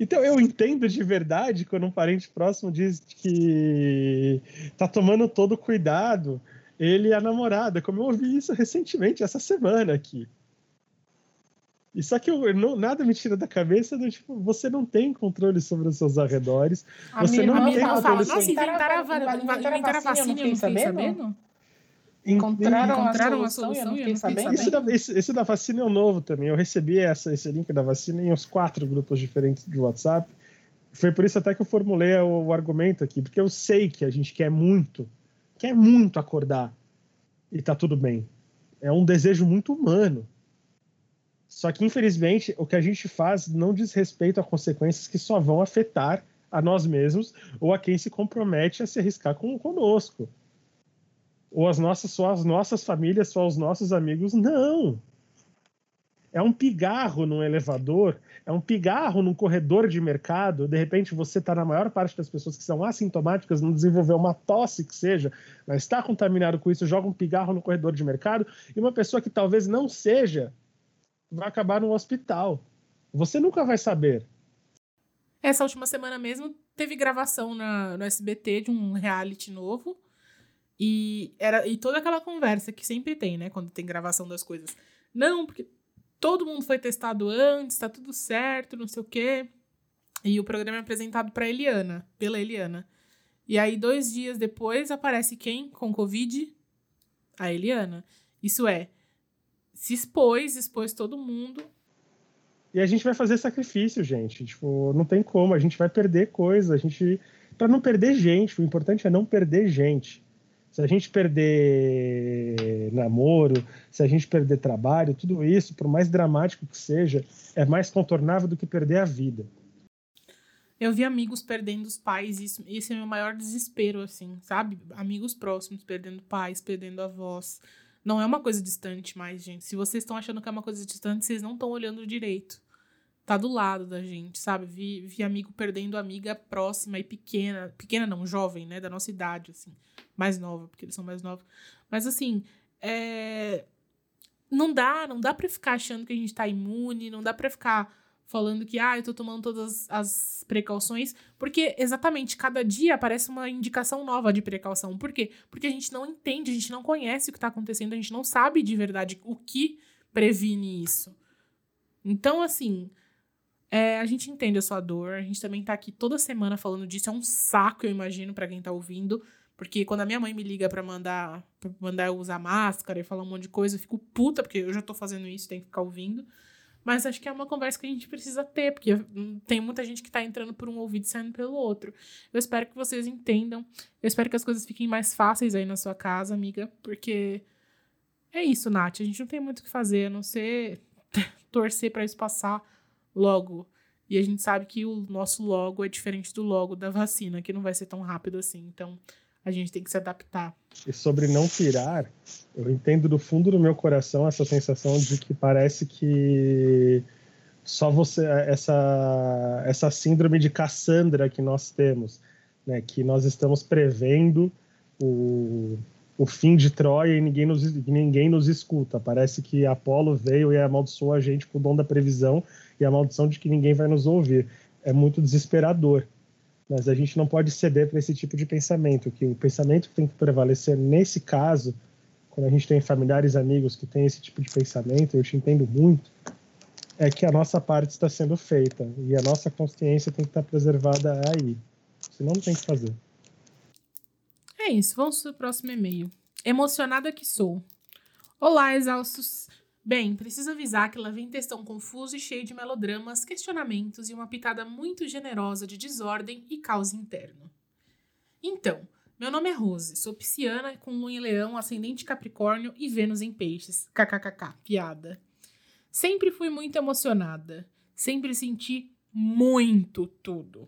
Então eu entendo de verdade quando um parente próximo diz que tá tomando todo cuidado, ele e a namorada, como eu ouvi isso recentemente essa semana aqui. E só que eu, não, nada me tira da cabeça do tipo, você não tem controle sobre os seus arredores. A você não tem controle fala, sobre... Nossa, inventaram a vacina, eu não fiquei sabendo? Encontraram, encontraram a solução, a solução eu não Esse da, esse, esse da vacina é o novo também. Eu recebi essa, esse link da vacina em uns quatro grupos diferentes de WhatsApp. Foi por isso até que eu formulei o, o argumento aqui, porque eu sei que a gente quer muito, quer muito acordar e tá tudo bem. É um desejo muito humano só que, infelizmente, o que a gente faz não diz respeito a consequências que só vão afetar a nós mesmos ou a quem se compromete a se arriscar com, conosco. Ou as nossas, só as nossas famílias, só os nossos amigos. Não! É um pigarro num elevador, é um pigarro num corredor de mercado. De repente, você está na maior parte das pessoas que são assintomáticas, não desenvolveu uma tosse que seja, mas está contaminado com isso, joga um pigarro no corredor de mercado, e uma pessoa que talvez não seja vai acabar no hospital. Você nunca vai saber. Essa última semana mesmo teve gravação na, no SBT de um reality novo. E era e toda aquela conversa que sempre tem, né, quando tem gravação das coisas. Não, porque todo mundo foi testado antes, tá tudo certo, não sei o quê. E o programa é apresentado para Eliana, pela Eliana. E aí, dois dias depois, aparece quem com Covid? A Eliana. Isso é, se expôs, expôs todo mundo. E a gente vai fazer sacrifício, gente. Tipo, não tem como, a gente vai perder coisa, a gente para não perder gente, o importante é não perder gente. Se a gente perder namoro, se a gente perder trabalho, tudo isso, por mais dramático que seja, é mais contornável do que perder a vida. Eu vi amigos perdendo os pais, isso, esse é o meu maior desespero, assim, sabe? Amigos próximos perdendo pais, perdendo avós. Não é uma coisa distante mais, gente. Se vocês estão achando que é uma coisa distante, vocês não estão olhando direito. Tá do lado da gente, sabe? Vi, vi amigo perdendo amiga próxima e pequena. Pequena não, jovem, né? Da nossa idade, assim. Mais nova, porque eles são mais novos. Mas, assim, é... Não dá, não dá pra ficar achando que a gente tá imune, não dá pra ficar falando que, ah, eu tô tomando todas as precauções, porque exatamente cada dia aparece uma indicação nova de precaução. Por quê? Porque a gente não entende, a gente não conhece o que tá acontecendo, a gente não sabe de verdade o que previne isso. Então, assim, é, a gente entende a sua dor, a gente também tá aqui toda semana falando disso, é um saco, eu imagino, para quem tá ouvindo. Porque quando a minha mãe me liga para mandar pra mandar eu usar máscara e falar um monte de coisa, eu fico puta, porque eu já tô fazendo isso, tem que ficar ouvindo. Mas acho que é uma conversa que a gente precisa ter, porque tem muita gente que tá entrando por um ouvido e saindo pelo outro. Eu espero que vocês entendam. Eu espero que as coisas fiquem mais fáceis aí na sua casa, amiga, porque é isso, Nath. A gente não tem muito o que fazer, a não ser torcer para isso passar logo. E a gente sabe que o nosso logo é diferente do logo da vacina, que não vai ser tão rápido assim. Então, a gente tem que se adaptar. E sobre não pirar, eu entendo do fundo do meu coração essa sensação de que parece que só você essa essa síndrome de Cassandra que nós temos, né, que nós estamos prevendo o, o fim de Troia e ninguém nos, ninguém nos escuta. Parece que Apolo veio e amaldiçoou a gente com o dom da previsão e a maldição de que ninguém vai nos ouvir. É muito desesperador. Mas a gente não pode ceder para esse tipo de pensamento, que o pensamento que tem que prevalecer nesse caso, quando a gente tem familiares, amigos que têm esse tipo de pensamento, eu te entendo muito, é que a nossa parte está sendo feita e a nossa consciência tem que estar preservada aí. Senão não tem que fazer. É isso, vamos para o próximo e-mail. Emocionada que sou. Olá, exaustos. Bem, preciso avisar que lá vem textão confuso e cheio de melodramas, questionamentos e uma pitada muito generosa de desordem e caos interno. Então, meu nome é Rose, sou pisciana com lua em leão, ascendente capricórnio e Vênus em peixes. KKKK, piada. Sempre fui muito emocionada. Sempre senti muito tudo.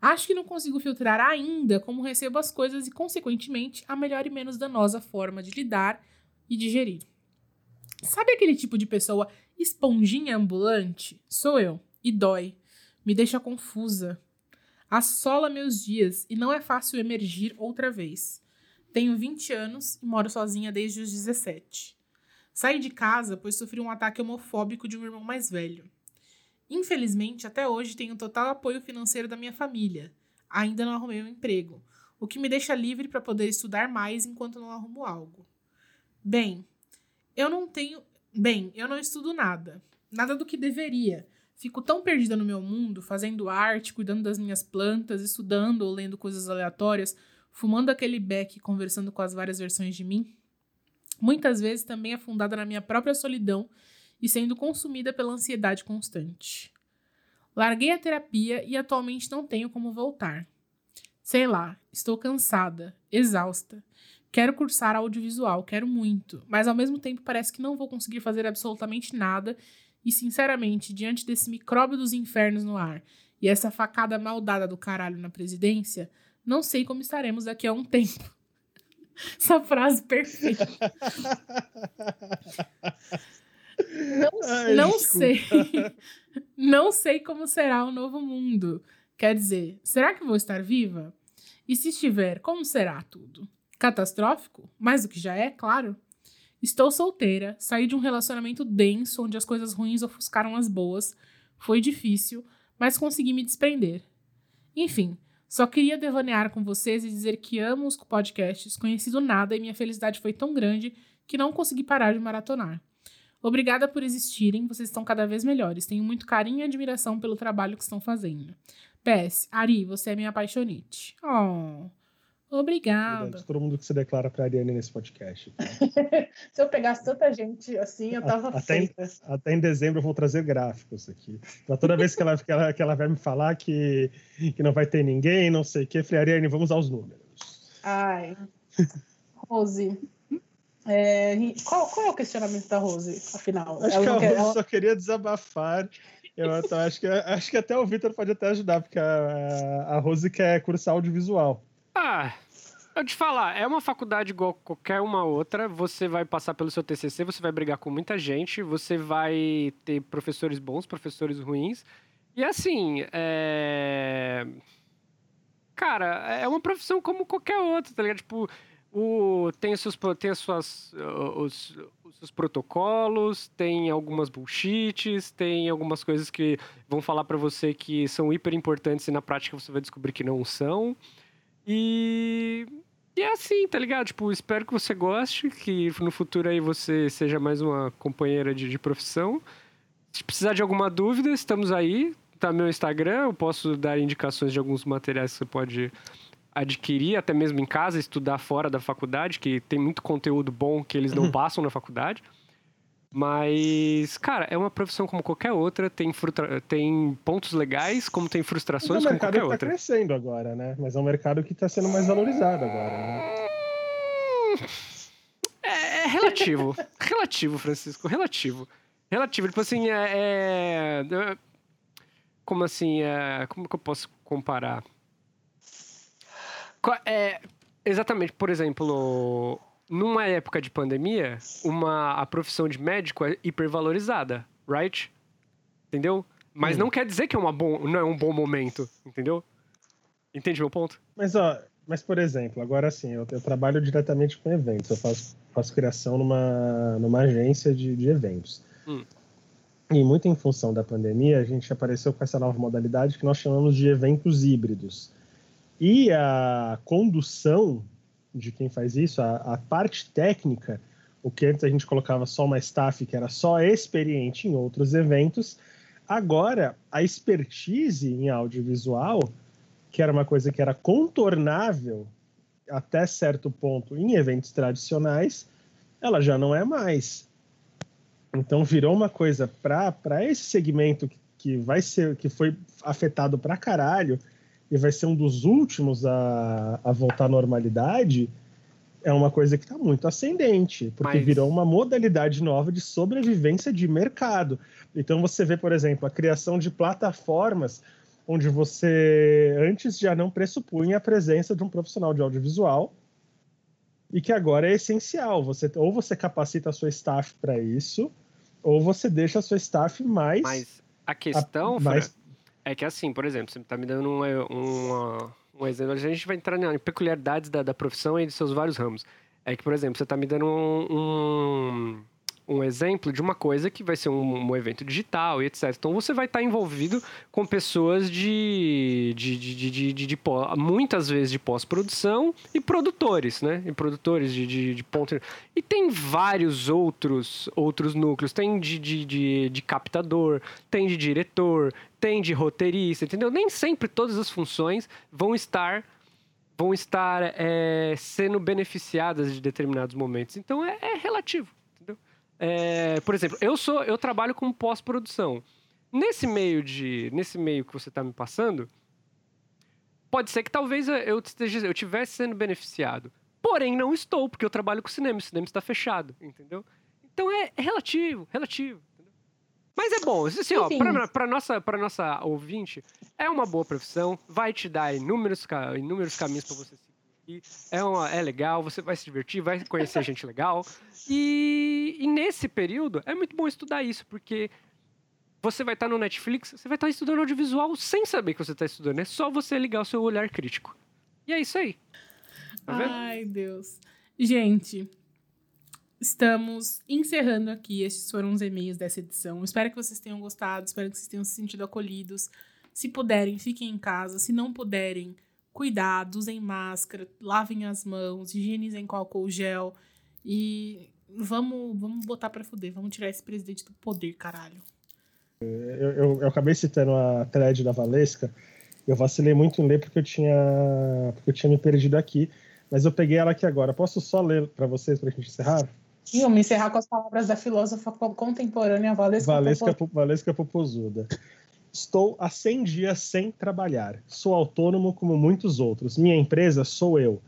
Acho que não consigo filtrar ainda como recebo as coisas e, consequentemente, a melhor e menos danosa forma de lidar e digerir. Sabe aquele tipo de pessoa esponjinha ambulante? Sou eu. E dói. Me deixa confusa. Assola meus dias e não é fácil emergir outra vez. Tenho 20 anos e moro sozinha desde os 17. Saí de casa pois sofri um ataque homofóbico de um irmão mais velho. Infelizmente, até hoje tenho total apoio financeiro da minha família. Ainda não arrumei um emprego, o que me deixa livre para poder estudar mais enquanto não arrumo algo. Bem, eu não tenho. Bem, eu não estudo nada. Nada do que deveria. Fico tão perdida no meu mundo, fazendo arte, cuidando das minhas plantas, estudando ou lendo coisas aleatórias, fumando aquele beck e conversando com as várias versões de mim, muitas vezes também afundada na minha própria solidão e sendo consumida pela ansiedade constante. Larguei a terapia e atualmente não tenho como voltar. Sei lá, estou cansada, exausta. Quero cursar audiovisual, quero muito, mas ao mesmo tempo parece que não vou conseguir fazer absolutamente nada e, sinceramente, diante desse micróbio dos infernos no ar e essa facada maldada do caralho na presidência, não sei como estaremos daqui a um tempo. Essa frase perfeita. Não, Ai, não sei. Não sei como será o novo mundo. Quer dizer, será que vou estar viva? E se estiver, como será tudo? Catastrófico? Mais do que já é, claro. Estou solteira, saí de um relacionamento denso onde as coisas ruins ofuscaram as boas. Foi difícil, mas consegui me desprender. Enfim, só queria devanear com vocês e dizer que amo os podcasts, conheci do nada e minha felicidade foi tão grande que não consegui parar de maratonar. Obrigada por existirem, vocês estão cada vez melhores. Tenho muito carinho e admiração pelo trabalho que estão fazendo. PS, Ari, você é minha apaixonite. Oh, obrigada. Verdade, todo mundo que se declara pra Ariane nesse podcast. se eu pegasse tanta gente assim, eu tava até em, até em dezembro eu vou trazer gráficos aqui. Então, toda vez que ela, que, ela, que ela vai me falar que, que não vai ter ninguém, não sei o que, eu falei, Ariane, vamos aos números. Ai. Rose, é, qual, qual, é o questionamento da Rose, afinal? Acho ela que a Rose ela... só queria desabafar. Eu então, acho, que, acho que até o Vitor pode até ajudar, porque a, a Rose quer cursar audiovisual. Ah, eu te falar, é uma faculdade igual qualquer uma outra. Você vai passar pelo seu TCC, você vai brigar com muita gente, você vai ter professores bons, professores ruins. E assim, é... Cara, é uma profissão como qualquer outra, tá ligado? Tipo, o, tem, seus, tem as suas, os, os seus protocolos, tem algumas bullshits, tem algumas coisas que vão falar para você que são hiper importantes e na prática você vai descobrir que não são. E, e é assim, tá ligado? Tipo, espero que você goste, que no futuro aí você seja mais uma companheira de, de profissão. Se precisar de alguma dúvida, estamos aí. Tá meu Instagram, eu posso dar indicações de alguns materiais que você pode adquirir, até mesmo em casa, estudar fora da faculdade, que tem muito conteúdo bom que eles não uhum. passam na faculdade. Mas, cara, é uma profissão como qualquer outra, tem, frutra... tem pontos legais, como tem frustrações como qualquer outra. É um mercado que tá crescendo agora, né? Mas é um mercado que está sendo mais valorizado agora, né? É, é relativo. relativo, Francisco, relativo. Relativo. Tipo assim, é... é... Como assim, é... como que eu posso comparar? É, exatamente, por exemplo, numa época de pandemia, uma, a profissão de médico é hipervalorizada, right? Entendeu? Mas hum. não quer dizer que é, uma bom, não é um bom momento, entendeu? Entende meu ponto? Mas, ó, mas por exemplo, agora sim, eu, eu trabalho diretamente com eventos, eu faço, faço criação numa, numa agência de, de eventos. Hum. E muito em função da pandemia, a gente apareceu com essa nova modalidade que nós chamamos de eventos híbridos. E a condução de quem faz isso, a, a parte técnica, O que antes a gente colocava só uma staff que era só experiente em outros eventos, agora a expertise em audiovisual, que era uma coisa que era contornável até certo ponto em eventos tradicionais, ela já não é mais. Então virou uma coisa para esse segmento que, que vai ser que foi afetado para caralho e vai ser um dos últimos a, a voltar à normalidade, é uma coisa que está muito ascendente, porque Mas... virou uma modalidade nova de sobrevivência de mercado. Então você vê, por exemplo, a criação de plataformas onde você antes já não pressupunha a presença de um profissional de audiovisual e que agora é essencial. Você ou você capacita a sua staff para isso, ou você deixa a sua staff mais. Mas a questão, a, mais... é que assim, por exemplo, você está me dando um, um, um exemplo. A gente vai entrar em peculiaridades da, da profissão e de seus vários ramos. É que, por exemplo, você está me dando um, um um exemplo de uma coisa que vai ser um, um evento digital e etc. Então você vai estar envolvido com pessoas de, de, de, de, de, de muitas vezes de pós-produção e produtores, né? E produtores de, de, de ponto. E tem vários outros outros núcleos. Tem de, de, de, de captador, tem de diretor, tem de roteirista, entendeu? Nem sempre todas as funções vão estar vão estar é, sendo beneficiadas de determinados momentos. Então é, é relativo. É, por exemplo, eu sou, eu trabalho com pós-produção. Nesse meio de, nesse meio que você está me passando, pode ser que talvez eu esteja, eu tivesse sendo beneficiado. Porém, não estou, porque eu trabalho com cinema, o cinema está fechado, entendeu? Então é, é relativo, relativo. Mas é bom, assim, ó, pra, pra, nossa, pra nossa ouvinte, é uma boa profissão, vai te dar inúmeros, inúmeros caminhos para você seguir. É, uma, é legal, você vai se divertir, vai conhecer gente legal. E, e nesse período é muito bom estudar isso, porque você vai estar no Netflix, você vai estar estudando audiovisual sem saber que você está estudando. É só você ligar o seu olhar crítico. E é isso aí. Tá Ai, Deus. Gente, estamos encerrando aqui. Esses foram os e-mails dessa edição. Espero que vocês tenham gostado, espero que vocês tenham se sentido acolhidos. Se puderem, fiquem em casa. Se não puderem, cuidado, usem máscara, lavem as mãos, higienizem com álcool gel e vamos, vamos botar pra fuder, vamos tirar esse presidente do poder, caralho. Eu, eu, eu acabei citando a thread da Valesca, eu vacilei muito em ler porque eu tinha, porque eu tinha me perdido aqui, mas eu peguei ela aqui agora. Posso só ler para vocês para a gente encerrar? Sim, vamos encerrar com as palavras da filósofa contemporânea Valesca Valesca, Valesca Popozuda. Estou há 100 dias sem trabalhar. Sou autônomo como muitos outros. Minha empresa sou eu.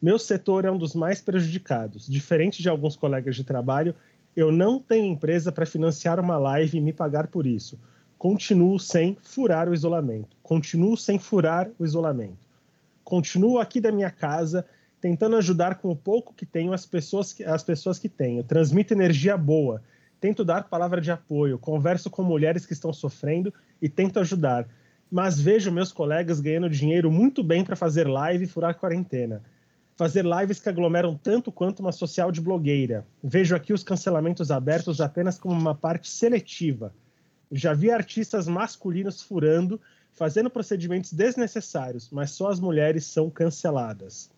Meu setor é um dos mais prejudicados. Diferente de alguns colegas de trabalho, eu não tenho empresa para financiar uma live e me pagar por isso. Continuo sem furar o isolamento. Continuo sem furar o isolamento. Continuo aqui da minha casa tentando ajudar com o pouco que tenho as pessoas que, as pessoas que tenho. Transmito energia boa tento dar palavra de apoio, converso com mulheres que estão sofrendo e tento ajudar. Mas vejo meus colegas ganhando dinheiro muito bem para fazer live e furar quarentena. Fazer lives que aglomeram tanto quanto uma social de blogueira. Vejo aqui os cancelamentos abertos apenas como uma parte seletiva. Já vi artistas masculinos furando, fazendo procedimentos desnecessários, mas só as mulheres são canceladas.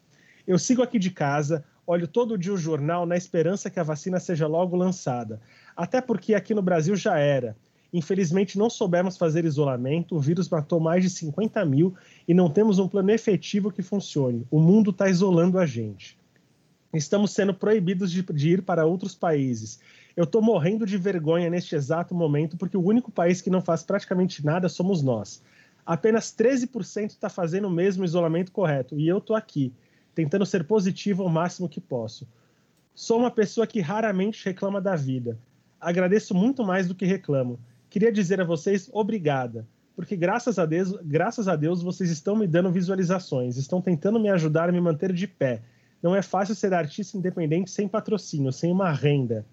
Eu sigo aqui de casa, olho todo dia o jornal na esperança que a vacina seja logo lançada. Até porque aqui no Brasil já era. Infelizmente, não soubemos fazer isolamento, o vírus matou mais de 50 mil e não temos um plano efetivo que funcione. O mundo está isolando a gente. Estamos sendo proibidos de, de ir para outros países. Eu estou morrendo de vergonha neste exato momento porque o único país que não faz praticamente nada somos nós. Apenas 13% está fazendo o mesmo isolamento correto e eu estou aqui tentando ser positivo ao máximo que posso. Sou uma pessoa que raramente reclama da vida. Agradeço muito mais do que reclamo. Queria dizer a vocês obrigada, porque graças a Deus, graças a Deus vocês estão me dando visualizações, estão tentando me ajudar a me manter de pé. Não é fácil ser artista independente sem patrocínio, sem uma renda.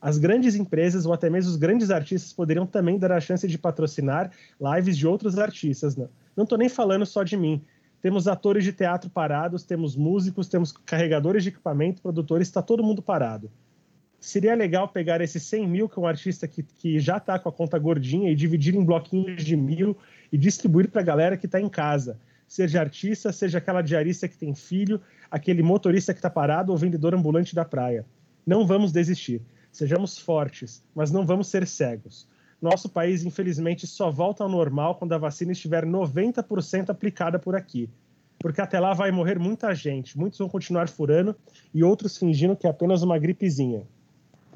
As grandes empresas ou até mesmo os grandes artistas poderiam também dar a chance de patrocinar lives de outros artistas. Não estou nem falando só de mim. Temos atores de teatro parados, temos músicos, temos carregadores de equipamento, produtores, está todo mundo parado. Seria legal pegar esses 100 mil, que é um artista que, que já está com a conta gordinha, e dividir em bloquinhos de mil e distribuir para a galera que está em casa. Seja artista, seja aquela diarista que tem filho, aquele motorista que está parado ou vendedor ambulante da praia. Não vamos desistir. Sejamos fortes, mas não vamos ser cegos. Nosso país, infelizmente, só volta ao normal quando a vacina estiver 90% aplicada por aqui. Porque até lá vai morrer muita gente. Muitos vão continuar furando e outros fingindo que é apenas uma gripezinha.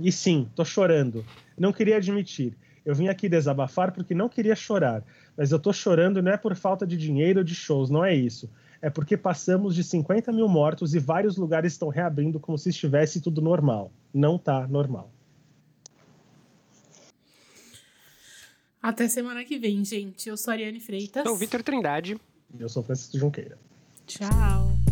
E sim, tô chorando. Não queria admitir. Eu vim aqui desabafar porque não queria chorar. Mas eu tô chorando não é por falta de dinheiro ou de shows, não é isso. É porque passamos de 50 mil mortos e vários lugares estão reabrindo como se estivesse tudo normal. Não tá normal. Até semana que vem, gente. Eu sou a Ariane Freitas. Sou o Vitor Trindade. Eu sou Francisco Junqueira. Tchau.